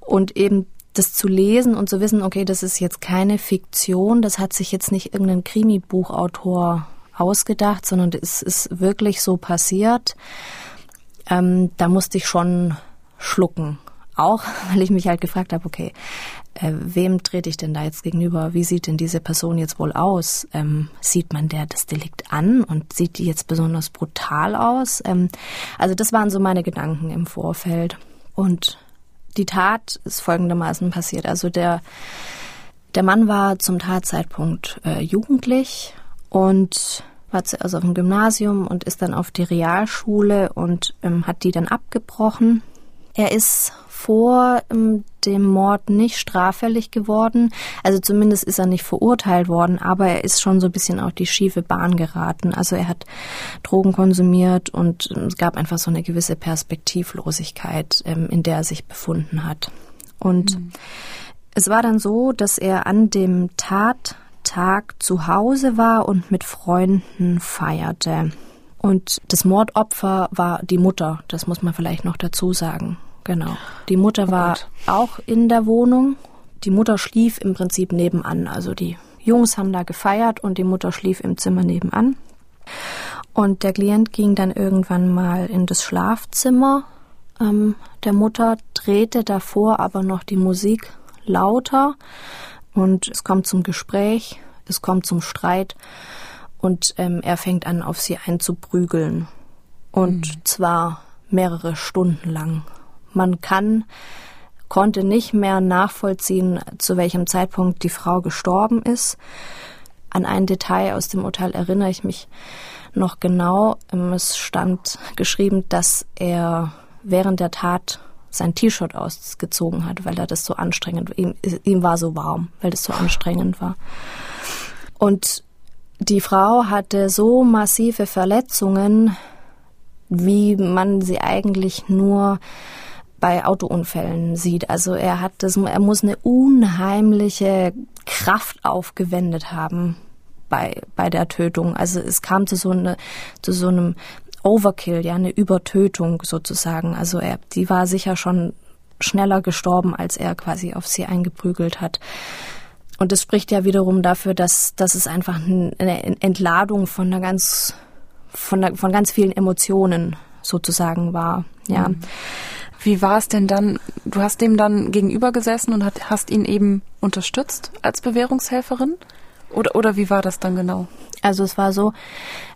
und eben das zu lesen und zu wissen, okay, das ist jetzt keine Fiktion, das hat sich jetzt nicht irgendein Krimi-Buchautor ausgedacht, sondern es ist wirklich so passiert. Ähm, da musste ich schon schlucken. Auch, weil ich mich halt gefragt habe, okay, äh, wem trete ich denn da jetzt gegenüber? Wie sieht denn diese Person jetzt wohl aus? Ähm, sieht man der das Delikt an und sieht die jetzt besonders brutal aus? Ähm, also das waren so meine Gedanken im Vorfeld. Und die Tat ist folgendermaßen passiert. Also der, der Mann war zum Tatzeitpunkt äh, jugendlich und war zuerst auf dem Gymnasium und ist dann auf die Realschule und ähm, hat die dann abgebrochen. Er ist vor ähm, dem Mord nicht straffällig geworden. Also zumindest ist er nicht verurteilt worden, aber er ist schon so ein bisschen auf die schiefe Bahn geraten. Also er hat Drogen konsumiert und ähm, es gab einfach so eine gewisse Perspektivlosigkeit, ähm, in der er sich befunden hat. Und mhm. es war dann so, dass er an dem Tat Tag zu Hause war und mit Freunden feierte. Und das Mordopfer war die Mutter, das muss man vielleicht noch dazu sagen. Genau. Die Mutter oh war auch in der Wohnung. Die Mutter schlief im Prinzip nebenan. Also die Jungs haben da gefeiert und die Mutter schlief im Zimmer nebenan. Und der Klient ging dann irgendwann mal in das Schlafzimmer ähm, der Mutter, drehte davor aber noch die Musik lauter und es kommt zum Gespräch, es kommt zum Streit und ähm, er fängt an, auf sie einzuprügeln. Und mhm. zwar mehrere Stunden lang. Man kann, konnte nicht mehr nachvollziehen, zu welchem Zeitpunkt die Frau gestorben ist. An ein Detail aus dem Urteil erinnere ich mich noch genau. Ähm, es stand geschrieben, dass er während der Tat sein T-Shirt ausgezogen hat, weil er das so anstrengend, ihm, ihm war so warm, weil das so anstrengend war. Und die Frau hatte so massive Verletzungen, wie man sie eigentlich nur bei Autounfällen sieht. Also er hat das, er muss eine unheimliche Kraft aufgewendet haben bei, bei der Tötung. Also es kam zu so, eine, zu so einem Overkill, ja, eine Übertötung sozusagen. Also er, die war sicher schon schneller gestorben, als er quasi auf sie eingeprügelt hat. Und das spricht ja wiederum dafür, dass, dass es einfach eine Entladung von einer ganz, von, einer, von ganz vielen Emotionen sozusagen war, ja. Mhm. Wie war es denn dann? Du hast dem dann gegenüber gesessen und hast ihn eben unterstützt als Bewährungshelferin? Oder, oder wie war das dann genau? Also es war so,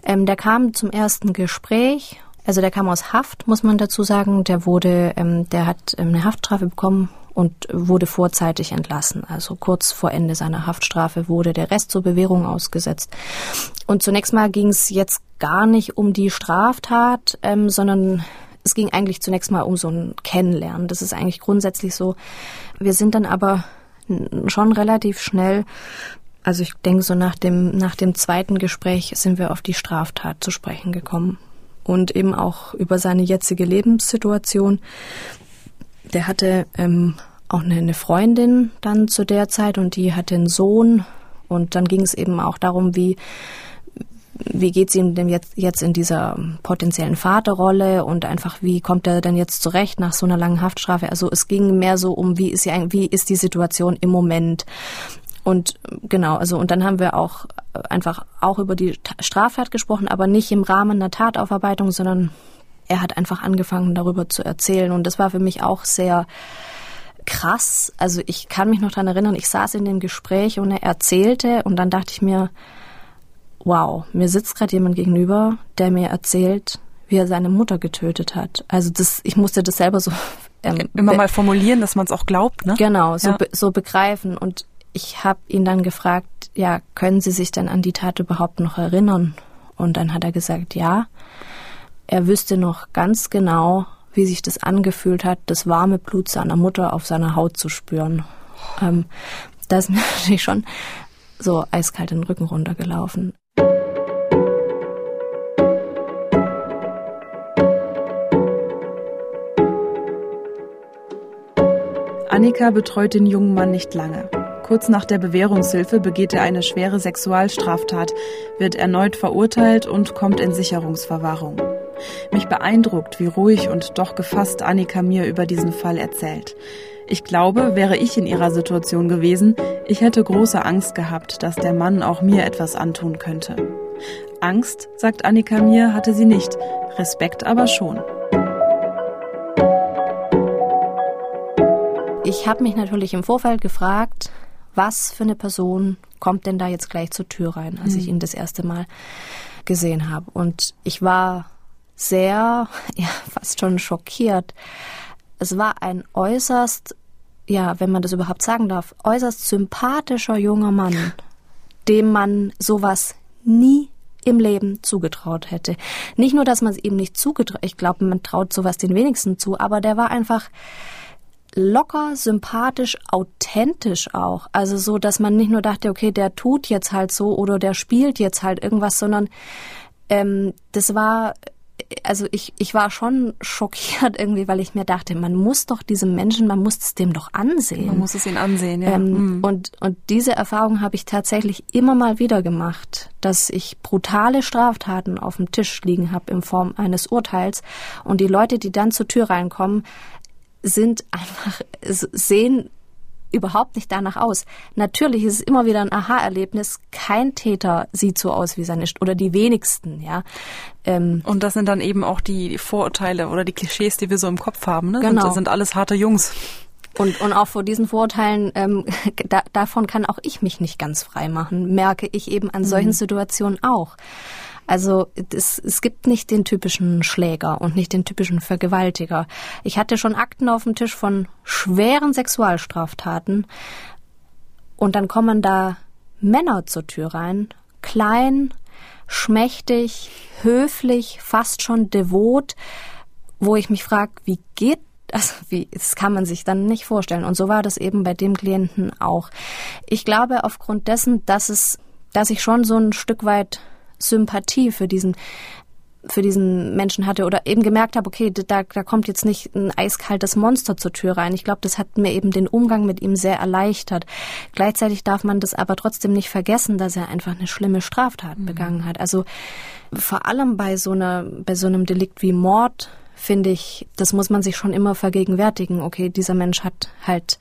ähm, der kam zum ersten Gespräch. Also der kam aus Haft, muss man dazu sagen. Der wurde, ähm, der hat ähm, eine Haftstrafe bekommen und wurde vorzeitig entlassen. Also kurz vor Ende seiner Haftstrafe wurde der Rest zur Bewährung ausgesetzt. Und zunächst mal ging es jetzt gar nicht um die Straftat, ähm, sondern es ging eigentlich zunächst mal um so ein Kennenlernen. Das ist eigentlich grundsätzlich so. Wir sind dann aber schon relativ schnell also ich denke, so nach dem, nach dem zweiten Gespräch sind wir auf die Straftat zu sprechen gekommen. Und eben auch über seine jetzige Lebenssituation. Der hatte ähm, auch eine, Freundin dann zu der Zeit und die hatte einen Sohn. Und dann ging es eben auch darum, wie, wie geht es ihm denn jetzt, jetzt in dieser potenziellen Vaterrolle und einfach, wie kommt er denn jetzt zurecht nach so einer langen Haftstrafe? Also es ging mehr so um, wie ist, die, wie ist die Situation im Moment? Und genau, also und dann haben wir auch einfach auch über die Straftat gesprochen, aber nicht im Rahmen einer Tataufarbeitung, sondern er hat einfach angefangen darüber zu erzählen und das war für mich auch sehr krass. Also ich kann mich noch daran erinnern, ich saß in dem Gespräch und er erzählte und dann dachte ich mir, wow, mir sitzt gerade jemand gegenüber, der mir erzählt, wie er seine Mutter getötet hat. Also das, ich musste das selber so ähm, immer mal formulieren, dass man es auch glaubt, ne? Genau, so, ja. be so begreifen. Und ich habe ihn dann gefragt, ja, können Sie sich denn an die Tat überhaupt noch erinnern? Und dann hat er gesagt, ja. Er wüsste noch ganz genau, wie sich das angefühlt hat, das warme Blut seiner Mutter auf seiner Haut zu spüren. Ähm, da ist mir natürlich schon so eiskalt den Rücken runtergelaufen. Annika betreut den jungen Mann nicht lange. Kurz nach der Bewährungshilfe begeht er eine schwere Sexualstraftat, wird erneut verurteilt und kommt in Sicherungsverwahrung. Mich beeindruckt, wie ruhig und doch gefasst Annika mir über diesen Fall erzählt. Ich glaube, wäre ich in ihrer Situation gewesen, ich hätte große Angst gehabt, dass der Mann auch mir etwas antun könnte. Angst, sagt Annika mir, hatte sie nicht, Respekt aber schon. Ich habe mich natürlich im Vorfeld gefragt, was für eine Person kommt denn da jetzt gleich zur Tür rein, als mhm. ich ihn das erste Mal gesehen habe. Und ich war sehr, ja, fast schon schockiert. Es war ein äußerst, ja, wenn man das überhaupt sagen darf, äußerst sympathischer junger Mann, dem man sowas nie im Leben zugetraut hätte. Nicht nur, dass man es ihm nicht zugetraut, ich glaube, man traut sowas den wenigsten zu, aber der war einfach, locker, sympathisch, authentisch auch. Also so, dass man nicht nur dachte, okay, der tut jetzt halt so oder der spielt jetzt halt irgendwas, sondern ähm, das war, also ich, ich war schon schockiert irgendwie, weil ich mir dachte, man muss doch diesem Menschen, man muss es dem doch ansehen. Man muss es ihn ansehen, ja. Ähm, mhm. und, und diese Erfahrung habe ich tatsächlich immer mal wieder gemacht, dass ich brutale Straftaten auf dem Tisch liegen habe in Form eines Urteils und die Leute, die dann zur Tür reinkommen, sind einfach, sehen überhaupt nicht danach aus. Natürlich ist es immer wieder ein Aha-Erlebnis. Kein Täter sieht so aus wie seine oder die wenigsten, ja. Ähm, und das sind dann eben auch die Vorurteile oder die Klischees, die wir so im Kopf haben. Ne? Genau. Sind, sind alles harte Jungs. Und, und auch vor diesen Vorurteilen, ähm, da, davon kann auch ich mich nicht ganz frei machen, merke ich eben an solchen mhm. Situationen auch. Also es, es gibt nicht den typischen Schläger und nicht den typischen Vergewaltiger. Ich hatte schon Akten auf dem Tisch von schweren Sexualstraftaten und dann kommen da Männer zur Tür rein, klein, schmächtig, höflich, fast schon devot, wo ich mich frage, wie geht das, wie, das kann man sich dann nicht vorstellen. Und so war das eben bei dem Klienten auch. Ich glaube, aufgrund dessen, dass es, dass ich schon so ein Stück weit Sympathie für diesen für diesen Menschen hatte oder eben gemerkt habe, okay, da, da kommt jetzt nicht ein eiskaltes Monster zur Tür rein. Ich glaube, das hat mir eben den Umgang mit ihm sehr erleichtert. Gleichzeitig darf man das aber trotzdem nicht vergessen, dass er einfach eine schlimme Straftat mhm. begangen hat. Also vor allem bei so einer, bei so einem Delikt wie Mord, finde ich, das muss man sich schon immer vergegenwärtigen. Okay, dieser Mensch hat halt,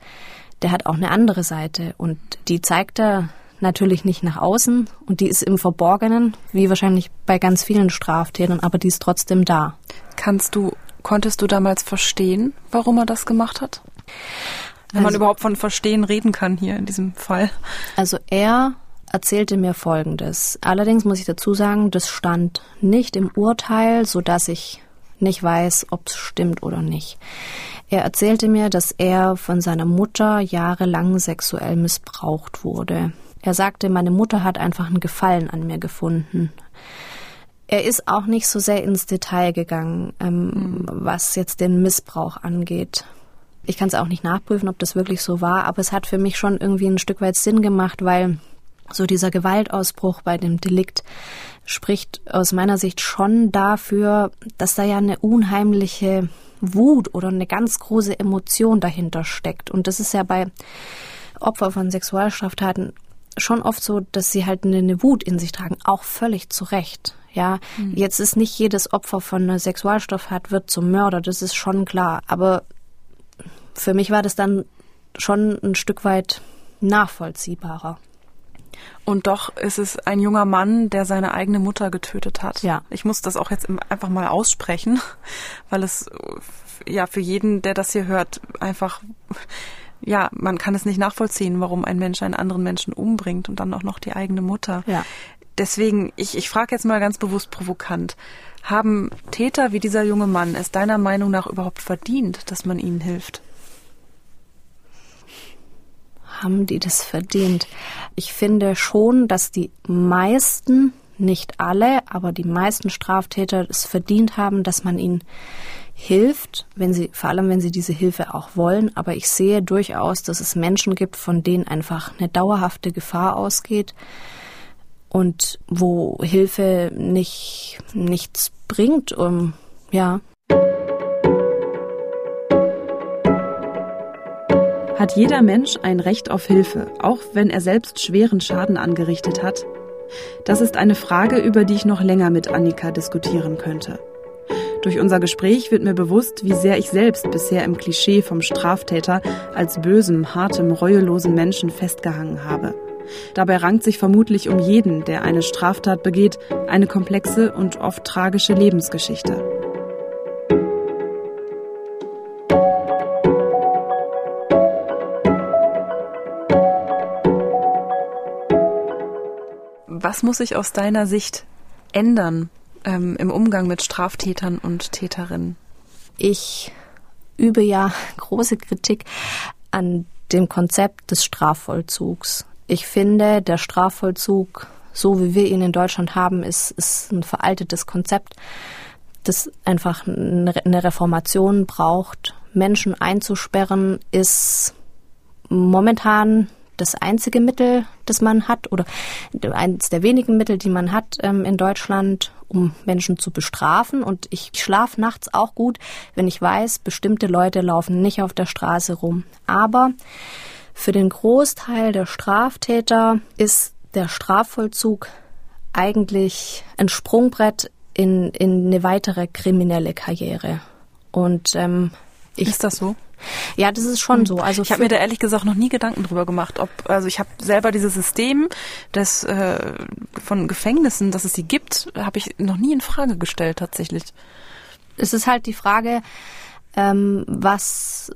der hat auch eine andere Seite und die zeigt er natürlich nicht nach außen und die ist im Verborgenen, wie wahrscheinlich bei ganz vielen Straftätern, aber die ist trotzdem da. Kannst du, konntest du damals verstehen, warum er das gemacht hat? Wenn also, man überhaupt von Verstehen reden kann hier in diesem Fall. Also er erzählte mir Folgendes. Allerdings muss ich dazu sagen, das stand nicht im Urteil, so dass ich nicht weiß, ob es stimmt oder nicht. Er erzählte mir, dass er von seiner Mutter jahrelang sexuell missbraucht wurde. Er sagte, meine Mutter hat einfach einen Gefallen an mir gefunden. Er ist auch nicht so sehr ins Detail gegangen, ähm, mhm. was jetzt den Missbrauch angeht. Ich kann es auch nicht nachprüfen, ob das wirklich so war, aber es hat für mich schon irgendwie ein Stück weit Sinn gemacht, weil so dieser Gewaltausbruch bei dem Delikt spricht aus meiner Sicht schon dafür, dass da ja eine unheimliche Wut oder eine ganz große Emotion dahinter steckt. Und das ist ja bei Opfer von Sexualstraftaten schon oft so, dass sie halt eine, eine Wut in sich tragen, auch völlig zu Recht. Ja, mhm. jetzt ist nicht jedes Opfer von einer Sexualstofftat wird zum Mörder, das ist schon klar. Aber für mich war das dann schon ein Stück weit nachvollziehbarer. Und doch ist es ein junger Mann, der seine eigene Mutter getötet hat. Ja. Ich muss das auch jetzt einfach mal aussprechen, weil es ja für jeden, der das hier hört, einfach ja, man kann es nicht nachvollziehen, warum ein Mensch einen anderen Menschen umbringt und dann auch noch die eigene Mutter. Ja. Deswegen, ich, ich frage jetzt mal ganz bewusst provokant. Haben Täter wie dieser junge Mann es deiner Meinung nach überhaupt verdient, dass man ihnen hilft? Haben die das verdient? Ich finde schon, dass die meisten, nicht alle, aber die meisten Straftäter es verdient haben, dass man ihnen hilft, wenn sie, vor allem wenn sie diese Hilfe auch wollen. Aber ich sehe durchaus, dass es Menschen gibt, von denen einfach eine dauerhafte Gefahr ausgeht und wo Hilfe nicht, nichts bringt, um, ja. Hat jeder Mensch ein Recht auf Hilfe, auch wenn er selbst schweren Schaden angerichtet hat? Das ist eine Frage, über die ich noch länger mit Annika diskutieren könnte. Durch unser Gespräch wird mir bewusst, wie sehr ich selbst bisher im Klischee vom Straftäter als bösem, hartem, reuelosen Menschen festgehangen habe. Dabei rankt sich vermutlich um jeden, der eine Straftat begeht, eine komplexe und oft tragische Lebensgeschichte. Was muss sich aus deiner Sicht ändern, ähm, im Umgang mit Straftätern und Täterinnen? Ich übe ja große Kritik an dem Konzept des Strafvollzugs. Ich finde, der Strafvollzug, so wie wir ihn in Deutschland haben, ist, ist ein veraltetes Konzept, das einfach eine Reformation braucht. Menschen einzusperren ist momentan das einzige Mittel, das man hat oder eines der wenigen Mittel, die man hat ähm, in Deutschland, um Menschen zu bestrafen. Und ich schlafe nachts auch gut, wenn ich weiß, bestimmte Leute laufen nicht auf der Straße rum. Aber für den Großteil der Straftäter ist der Strafvollzug eigentlich ein Sprungbrett in, in eine weitere kriminelle Karriere. Und ähm, ich, ist das so? Ja, das ist schon hm. so. Also ich habe mir da ehrlich gesagt noch nie Gedanken drüber gemacht, ob also ich habe selber dieses System des äh, von Gefängnissen, dass es sie gibt, habe ich noch nie in Frage gestellt tatsächlich. Es ist halt die Frage, ähm, was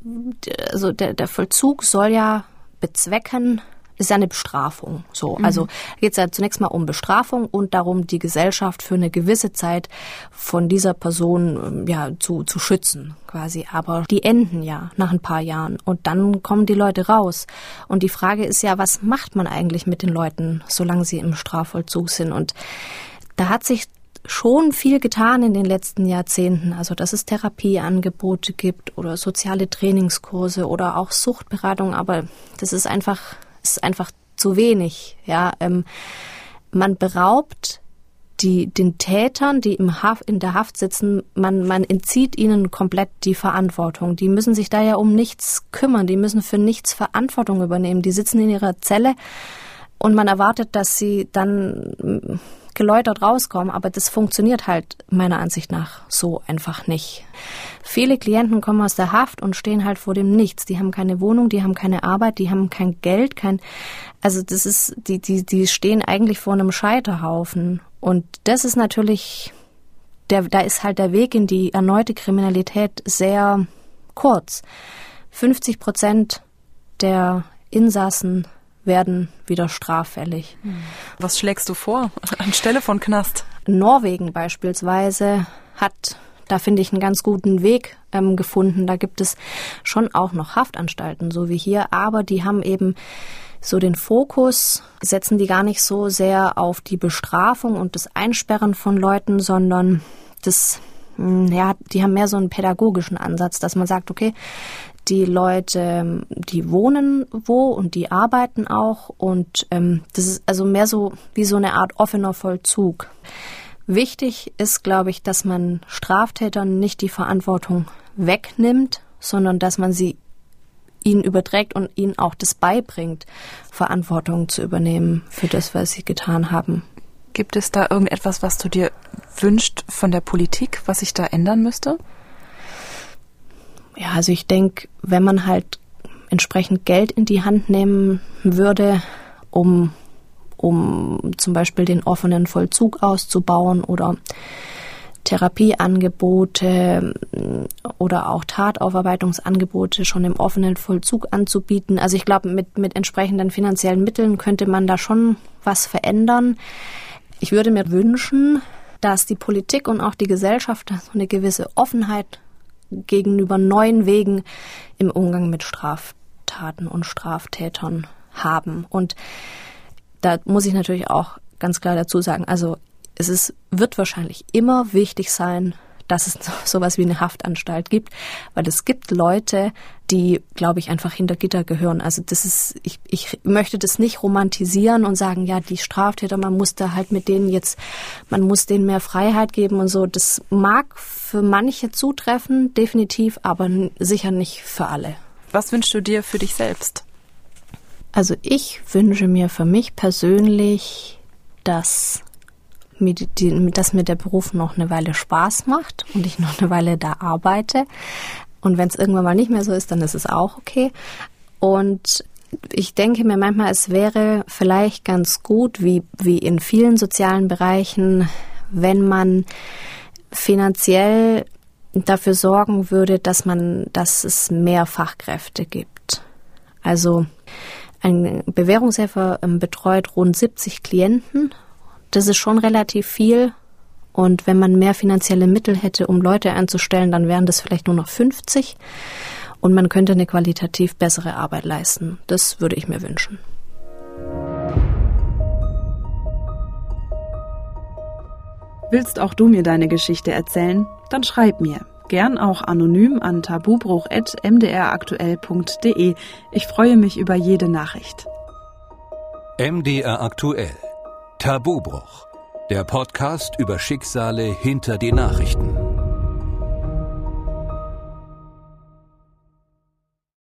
also der, der Vollzug soll ja bezwecken, ist ja eine Bestrafung. So, mhm. also geht es ja zunächst mal um Bestrafung und darum, die Gesellschaft für eine gewisse Zeit von dieser Person ähm, ja zu zu schützen, quasi. Aber die enden ja nach ein paar Jahren und dann kommen die Leute raus. Und die Frage ist ja, was macht man eigentlich mit den Leuten, solange sie im Strafvollzug sind? Und da hat sich schon viel getan in den letzten Jahrzehnten. Also, dass es Therapieangebote gibt oder soziale Trainingskurse oder auch Suchtberatung. Aber das ist einfach ist einfach zu wenig. Ja, ähm, man beraubt die, den Tätern, die im Haft, in der Haft sitzen, man, man entzieht ihnen komplett die Verantwortung. Die müssen sich da ja um nichts kümmern, die müssen für nichts Verantwortung übernehmen. Die sitzen in ihrer Zelle und man erwartet, dass sie dann geläutert rauskommen, aber das funktioniert halt meiner Ansicht nach so einfach nicht. Viele Klienten kommen aus der Haft und stehen halt vor dem Nichts. Die haben keine Wohnung, die haben keine Arbeit, die haben kein Geld, kein, also das ist, die, die, die stehen eigentlich vor einem Scheiterhaufen. Und das ist natürlich, der, da ist halt der Weg in die erneute Kriminalität sehr kurz. 50 Prozent der Insassen werden wieder straffällig. Was schlägst du vor anstelle von Knast? Norwegen beispielsweise hat da finde ich einen ganz guten Weg ähm, gefunden. Da gibt es schon auch noch Haftanstalten, so wie hier, aber die haben eben so den Fokus, setzen die gar nicht so sehr auf die Bestrafung und das Einsperren von Leuten, sondern das, hm, ja, die haben mehr so einen pädagogischen Ansatz, dass man sagt, okay, die Leute, die wohnen wo und die arbeiten auch und ähm, das ist also mehr so wie so eine Art offener Vollzug. Wichtig ist, glaube ich, dass man Straftätern nicht die Verantwortung wegnimmt, sondern dass man sie ihnen überträgt und ihnen auch das beibringt, Verantwortung zu übernehmen für das, was sie getan haben. Gibt es da irgendetwas, was du dir wünscht von der Politik, was sich da ändern müsste? Ja, also ich denke, wenn man halt entsprechend Geld in die Hand nehmen würde, um, um zum Beispiel den offenen Vollzug auszubauen oder Therapieangebote mm, oder auch Tataufarbeitungsangebote schon im offenen Vollzug anzubieten. Also ich glaube, mit, mit entsprechenden finanziellen Mitteln könnte man da schon was verändern. Ich würde mir wünschen, dass die Politik und auch die Gesellschaft eine gewisse Offenheit gegenüber neuen Wegen im Umgang mit Straftaten und Straftätern haben. Und da muss ich natürlich auch ganz klar dazu sagen, also es ist, wird wahrscheinlich immer wichtig sein, dass es sowas wie eine Haftanstalt gibt, weil es gibt Leute, die, glaube ich, einfach hinter Gitter gehören. Also das ist, ich, ich möchte das nicht romantisieren und sagen, ja, die Straftäter, man muss da halt mit denen jetzt, man muss denen mehr Freiheit geben und so. Das mag für manche zutreffen, definitiv, aber sicher nicht für alle. Was wünschst du dir für dich selbst? Also ich wünsche mir für mich persönlich, dass mir, die, dass mir der Beruf noch eine Weile Spaß macht und ich noch eine Weile da arbeite. Und wenn es irgendwann mal nicht mehr so ist, dann ist es auch okay. Und ich denke mir manchmal, es wäre vielleicht ganz gut, wie, wie in vielen sozialen Bereichen, wenn man finanziell dafür sorgen würde, dass man, dass es mehr Fachkräfte gibt. Also ein Bewährungshelfer ähm, betreut rund 70 Klienten das ist schon relativ viel. Und wenn man mehr finanzielle Mittel hätte, um Leute einzustellen, dann wären das vielleicht nur noch 50. Und man könnte eine qualitativ bessere Arbeit leisten. Das würde ich mir wünschen. Willst auch du mir deine Geschichte erzählen? Dann schreib mir. Gern auch anonym an tabubruch.mdraktuell.de. Ich freue mich über jede Nachricht. MDR aktuell Tabubruch, der Podcast über Schicksale hinter die Nachrichten.